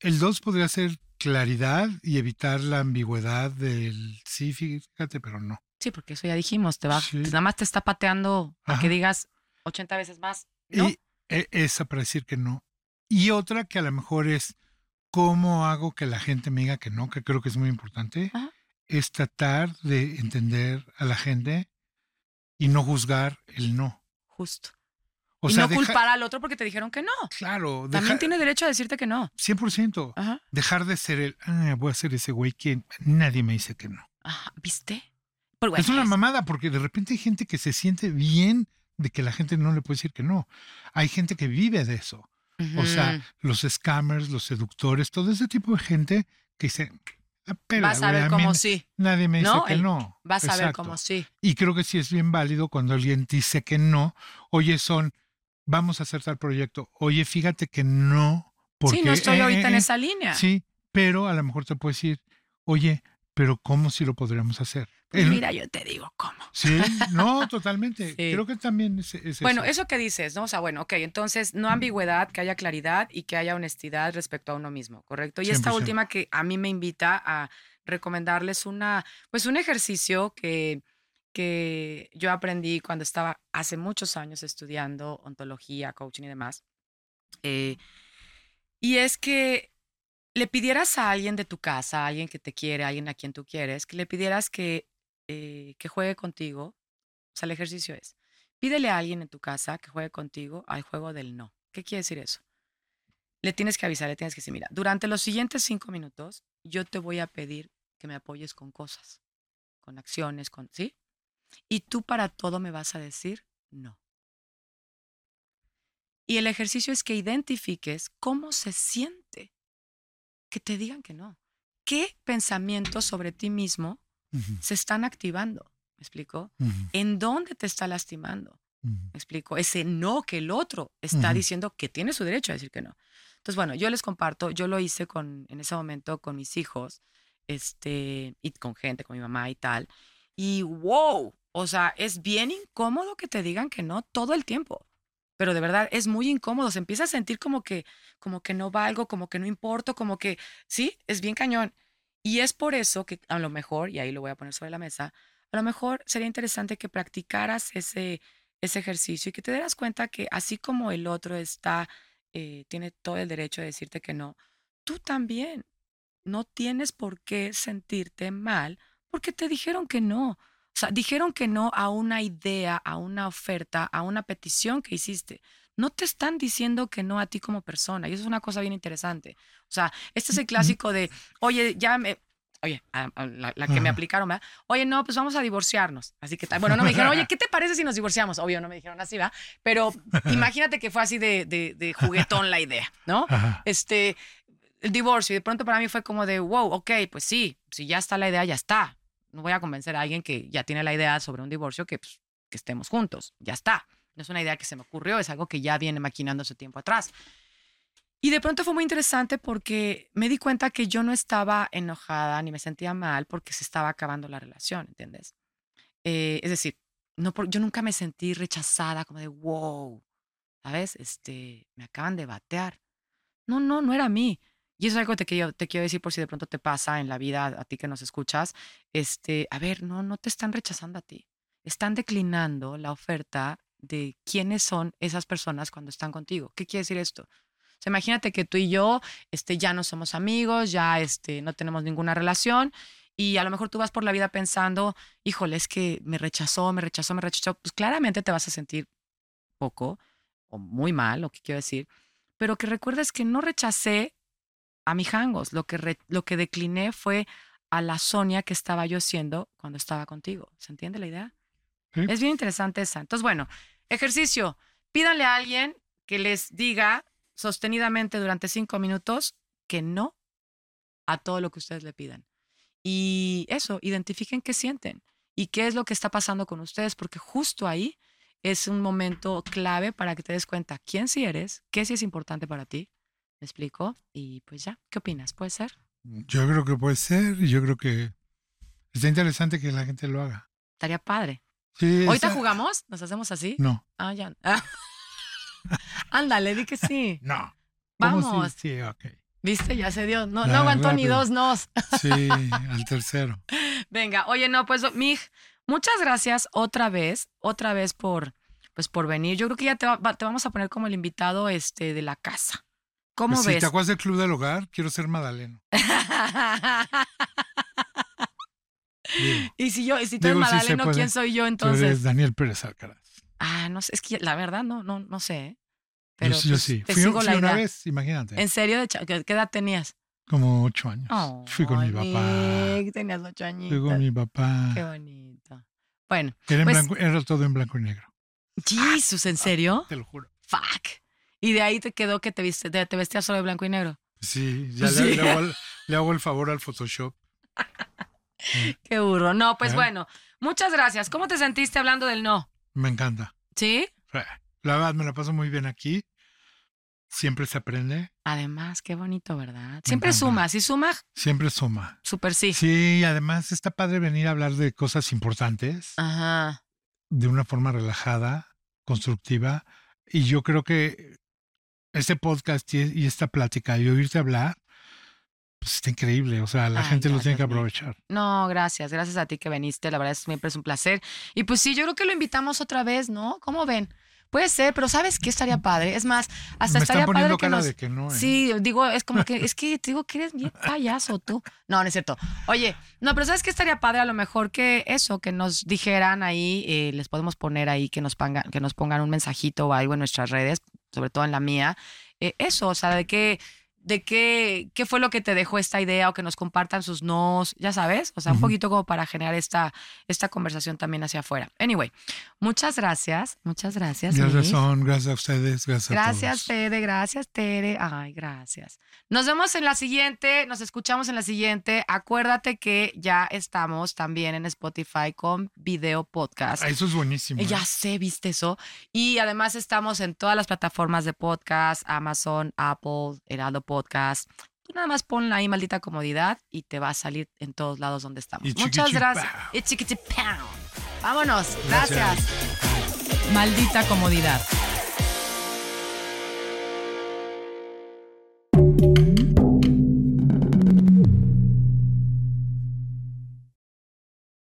[SPEAKER 3] El dos podría ser claridad y evitar la ambigüedad del sí, fíjate, pero no.
[SPEAKER 2] Sí, porque eso ya dijimos, te va,
[SPEAKER 3] Sí.
[SPEAKER 2] nada más te está pateando a que digas 80 veces más. ¿no?
[SPEAKER 3] Y e- esa para decir que no. Y otra que a lo mejor es cómo hago que la gente me diga que no, que creo que es muy importante,
[SPEAKER 2] Ajá.
[SPEAKER 3] es tratar de entender a la gente y no juzgar el no.
[SPEAKER 2] Justo.
[SPEAKER 3] O
[SPEAKER 2] y
[SPEAKER 3] sea,
[SPEAKER 2] no
[SPEAKER 3] deja-
[SPEAKER 2] culpar al otro porque te dijeron que no.
[SPEAKER 3] Claro,
[SPEAKER 2] También tiene derecho a decirte que no.
[SPEAKER 3] 100%.
[SPEAKER 2] Ajá.
[SPEAKER 3] Dejar de ser el, "Ah, voy a ser ese güey que nadie me dice que no.
[SPEAKER 2] Ajá, ¿Viste? Bueno,
[SPEAKER 3] es una mamada porque de repente hay gente que se siente bien de que la gente no le puede decir que no. Hay gente que vive de eso. O sea, los scammers, los seductores, todo ese tipo de gente que dice, "La pela,
[SPEAKER 2] Vas a ver
[SPEAKER 3] mí
[SPEAKER 2] como sí.
[SPEAKER 3] Nadie me dice que
[SPEAKER 2] El-
[SPEAKER 3] no.
[SPEAKER 2] Vas a ver como sí.
[SPEAKER 3] Y creo que sí es bien válido cuando alguien dice que no. Oye, son, vamos a hacer tal proyecto. Oye, fíjate que no. Porque,
[SPEAKER 2] sí, no estoy
[SPEAKER 3] eh,
[SPEAKER 2] ahorita en
[SPEAKER 3] eh,
[SPEAKER 2] esa línea.
[SPEAKER 3] Sí, pero a lo mejor te puede decir, oye, pero ¿cómo si lo podríamos hacer?
[SPEAKER 2] Pues
[SPEAKER 3] El-
[SPEAKER 2] mira, yo te digo cómo.
[SPEAKER 3] Sí, no, totalmente.
[SPEAKER 2] Sí.
[SPEAKER 3] Creo que también es, es
[SPEAKER 2] Bueno,
[SPEAKER 3] eso.
[SPEAKER 2] eso que dices, ¿no? O sea, bueno, ok, entonces no ambigüedad, que haya claridad y que haya honestidad respecto a uno mismo, ¿correcto? Y esta
[SPEAKER 3] 100%.
[SPEAKER 2] última que a mí me invita a recomendarles una, pues un ejercicio que, que yo aprendí cuando estaba hace muchos años estudiando ontología, coaching y demás. Eh, y es que le pidieras a alguien de tu casa, a alguien que te quiere, a alguien a quien tú quieres, que le pidieras que, eh, que juegue contigo. O sea, el ejercicio es, pídele a alguien en tu casa que juegue contigo al juego del no. ¿Qué quiere decir eso? Le tienes que avisar, le tienes que decir, mira, durante los siguientes cinco minutos yo te voy a pedir que me apoyes con cosas, con acciones, con, ¿sí? Y tú para todo me vas a decir no. Y el ejercicio es que identifiques cómo se siente que te digan que no. ¿Qué pensamientos sobre ti mismo se están activando? ¿Me explico? ¿En dónde te está lastimando?
[SPEAKER 3] ujú.
[SPEAKER 2] ¿Me explico? Ese no que el otro está diciendo que tiene su derecho a decir que no. Entonces, bueno, yo les comparto, yo lo hice con, en ese momento con mis hijos, este, y con gente, con mi mamá y tal. Y wow, o sea, es bien incómodo que te digan que no todo el tiempo. Pero de verdad es muy incómodo, se empieza a sentir como que, como que no valgo, como que no importo, como que, sí, es bien cañón. Y es por eso que a lo mejor, y ahí lo voy a poner sobre la mesa, a lo mejor sería interesante que practicaras ese, ese ejercicio y que te dieras cuenta que así como el otro está, eh, tiene todo el derecho de decirte que no, tú también no tienes por qué sentirte mal porque te dijeron que no. O sea, dijeron que no a una idea, a una oferta, a una petición que hiciste. No te están diciendo que no a ti como persona. Y eso es una cosa bien interesante. O sea, este es el clásico de, oye, ya me... Oye, a- a la, la que me aplicaron, ¿verdad? Oye, no, pues vamos a divorciarnos. Así que, bueno, no me dijeron, oye, ¿qué te parece si nos divorciamos? Obvio, no me dijeron así, ¿va? Pero imagínate que fue así de, de, de juguetón la idea, ¿no?
[SPEAKER 3] Ajá.
[SPEAKER 2] este, el divorcio. Y de pronto para mí fue como de, wow, ok, pues sí, si ya está la idea, ya está. No voy a convencer a alguien que ya tiene la idea sobre un divorcio que, pues, que estemos juntos. Ya está. No es una idea que se me ocurrió, es algo que ya viene maquinando hace tiempo atrás. Y de pronto fue muy interesante porque me di cuenta que yo no estaba enojada ni me sentía mal porque se estaba acabando la relación, ¿entiendes? Eh, es decir, no por- yo nunca me sentí rechazada como de, wow, ¿sabes? Este, me acaban de batear. No, no, no era a mí. Y eso es algo que te quiero, te quiero decir por si de pronto te pasa en la vida, a ti que nos escuchas. Este, a ver, no, no te están rechazando a ti. Están declinando la oferta de quiénes son esas personas cuando están contigo. ¿Qué quiere decir esto? O sea, imagínate que tú y yo este, ya no somos amigos, ya este, no tenemos ninguna relación y a lo mejor tú vas por la vida pensando, híjole, es que me rechazó, me rechazó, me rechazó. Pues claramente te vas a sentir poco o muy mal, lo que quiero decir, pero que recuerdes que no rechacé a mi jangos, lo que, re- lo que decliné fue a la Sonia que estaba yo siendo cuando estaba contigo. ¿Se entiende la idea?
[SPEAKER 3] Sí.
[SPEAKER 2] Es bien interesante esa. Entonces, bueno, ejercicio. Pídanle a alguien que les diga sostenidamente durante cinco minutos que no a todo lo que ustedes le pidan. Y eso, identifiquen qué sienten y qué es lo que está pasando con ustedes, porque justo ahí es un momento clave para que te des cuenta quién sí eres, qué sí es importante para ti. ¿Me explico? Y pues ya, ¿qué opinas? ¿Puede ser?
[SPEAKER 3] Yo creo que puede ser y yo creo que está interesante que la gente lo haga.
[SPEAKER 2] Estaría padre.
[SPEAKER 3] Sí,
[SPEAKER 2] ¿Ahorita
[SPEAKER 3] está-
[SPEAKER 2] jugamos? ¿Nos hacemos así?
[SPEAKER 3] No,
[SPEAKER 2] Ah, ya. Ándale, di que sí.
[SPEAKER 3] no. ¿Cómo sí?
[SPEAKER 2] Vamos.
[SPEAKER 3] Sí, ok.
[SPEAKER 2] ¿Viste? Ya se dio. No, no aguantó ni dos nos.
[SPEAKER 3] Sí, al tercero.
[SPEAKER 2] Venga, oye, no, pues, Mig, muchas gracias otra vez, otra vez por, pues, por venir. Yo creo que ya te, va- te vamos a poner como el invitado este, de la casa. ¿Cómo
[SPEAKER 3] Pues, Si
[SPEAKER 2] ves?
[SPEAKER 3] te acuerdas del Club del Hogar, quiero ser Madaleno. Digo,
[SPEAKER 2] y si yo, y si tú eres
[SPEAKER 3] Digo,
[SPEAKER 2] Madaleno. ¿quién soy yo
[SPEAKER 3] tú
[SPEAKER 2] entonces?
[SPEAKER 3] eres Daniel Pérez Alcaraz.
[SPEAKER 2] Ah, no sé, es que la verdad no, no, no sé. ¿eh?
[SPEAKER 3] Yo sí- yo,
[SPEAKER 2] pues,
[SPEAKER 3] sí.
[SPEAKER 2] te
[SPEAKER 3] Fui,
[SPEAKER 2] sigo
[SPEAKER 3] fui
[SPEAKER 2] la
[SPEAKER 3] una
[SPEAKER 2] idea.
[SPEAKER 3] vez, imagínate.
[SPEAKER 2] ¿En serio? ¿Qué edad tenías?
[SPEAKER 3] Como ocho años. fui con mi
[SPEAKER 2] Ay,
[SPEAKER 3] papá.
[SPEAKER 2] Tenías ocho
[SPEAKER 3] Fui
[SPEAKER 2] añitos.
[SPEAKER 3] con mi papá.
[SPEAKER 2] Qué bonito. Bueno,
[SPEAKER 3] Era, en
[SPEAKER 2] pues-
[SPEAKER 3] blanco, era todo en blanco y negro.
[SPEAKER 2] Jesus, ¿en serio?
[SPEAKER 3] Te lo juro.
[SPEAKER 2] Fuck. Y de ahí te quedó que te, viste, te, te vestías solo de blanco y negro.
[SPEAKER 3] Sí, ya
[SPEAKER 2] Sí.
[SPEAKER 3] Le, le hago el, le hago el favor al Photoshop.
[SPEAKER 2] Qué burro. No, pues
[SPEAKER 3] ¿Eh?
[SPEAKER 2] bueno. Muchas gracias. ¿Cómo te sentiste hablando del no?
[SPEAKER 3] Me encanta.
[SPEAKER 2] ¿Sí?
[SPEAKER 3] La verdad, me la paso muy bien aquí. Siempre se aprende,
[SPEAKER 2] Además, qué bonito, ¿verdad? Siempre suma. Si suma,
[SPEAKER 3] siempre suma.
[SPEAKER 2] súper sí.
[SPEAKER 3] Sí, además está padre venir a hablar de cosas importantes
[SPEAKER 2] Ajá.
[SPEAKER 3] de una forma relajada, constructiva. Y yo creo que este podcast y, y esta plática y oírte hablar, pues está increíble. O sea, la
[SPEAKER 2] Ay,
[SPEAKER 3] gente lo tiene que aprovechar.
[SPEAKER 2] No, gracias. Gracias a ti que viniste. La verdad, siempre es un placer. Y pues sí, yo creo que lo invitamos otra vez, ¿no? ¿Cómo ven? Puede ser, pero ¿sabes qué estaría padre? Es más, hasta
[SPEAKER 3] me
[SPEAKER 2] estaría
[SPEAKER 3] están poniendo
[SPEAKER 2] padre que
[SPEAKER 3] cara
[SPEAKER 2] nos...
[SPEAKER 3] de que no. ¿eh?
[SPEAKER 2] Sí, digo, es como que, es que te digo que eres bien payaso tú. No, no es cierto. Oye, no, pero ¿sabes qué estaría padre? A lo mejor que eso, que nos dijeran ahí, eh, les podemos poner ahí que nos, pongan, que nos pongan un mensajito o algo en nuestras redes, sobre todo en la mía. Eh, eso, o sea, de qué, de qué, qué fue lo que te dejó esta idea o que nos compartan sus nos, ya sabes, o sea, un
[SPEAKER 3] Ujú.
[SPEAKER 2] poquito como para generar esta, esta conversación también hacia afuera. Anyway, muchas gracias, muchas gracias.
[SPEAKER 3] Gracias, son, gracias a ustedes, gracias, a
[SPEAKER 2] Gracias,
[SPEAKER 3] todos.
[SPEAKER 2] Tere, gracias, Tere. Ay, gracias. Nos vemos en la siguiente, nos escuchamos en la siguiente. Acuérdate que ya estamos también en Spotify con video podcast.
[SPEAKER 3] Eso es buenísimo.
[SPEAKER 2] Eh, Ya
[SPEAKER 3] ¿eh?
[SPEAKER 2] sé, viste eso. Y además estamos en todas las plataformas de podcast, Amazon, Apple, Heraldo Podcast. Tú nada más ponla ahí, maldita comodidad, y te va a salir en todos lados donde estamos.
[SPEAKER 3] Y
[SPEAKER 2] Muchas gracias. Vámonos.
[SPEAKER 3] Gracias.
[SPEAKER 2] gracias. Maldita comodidad.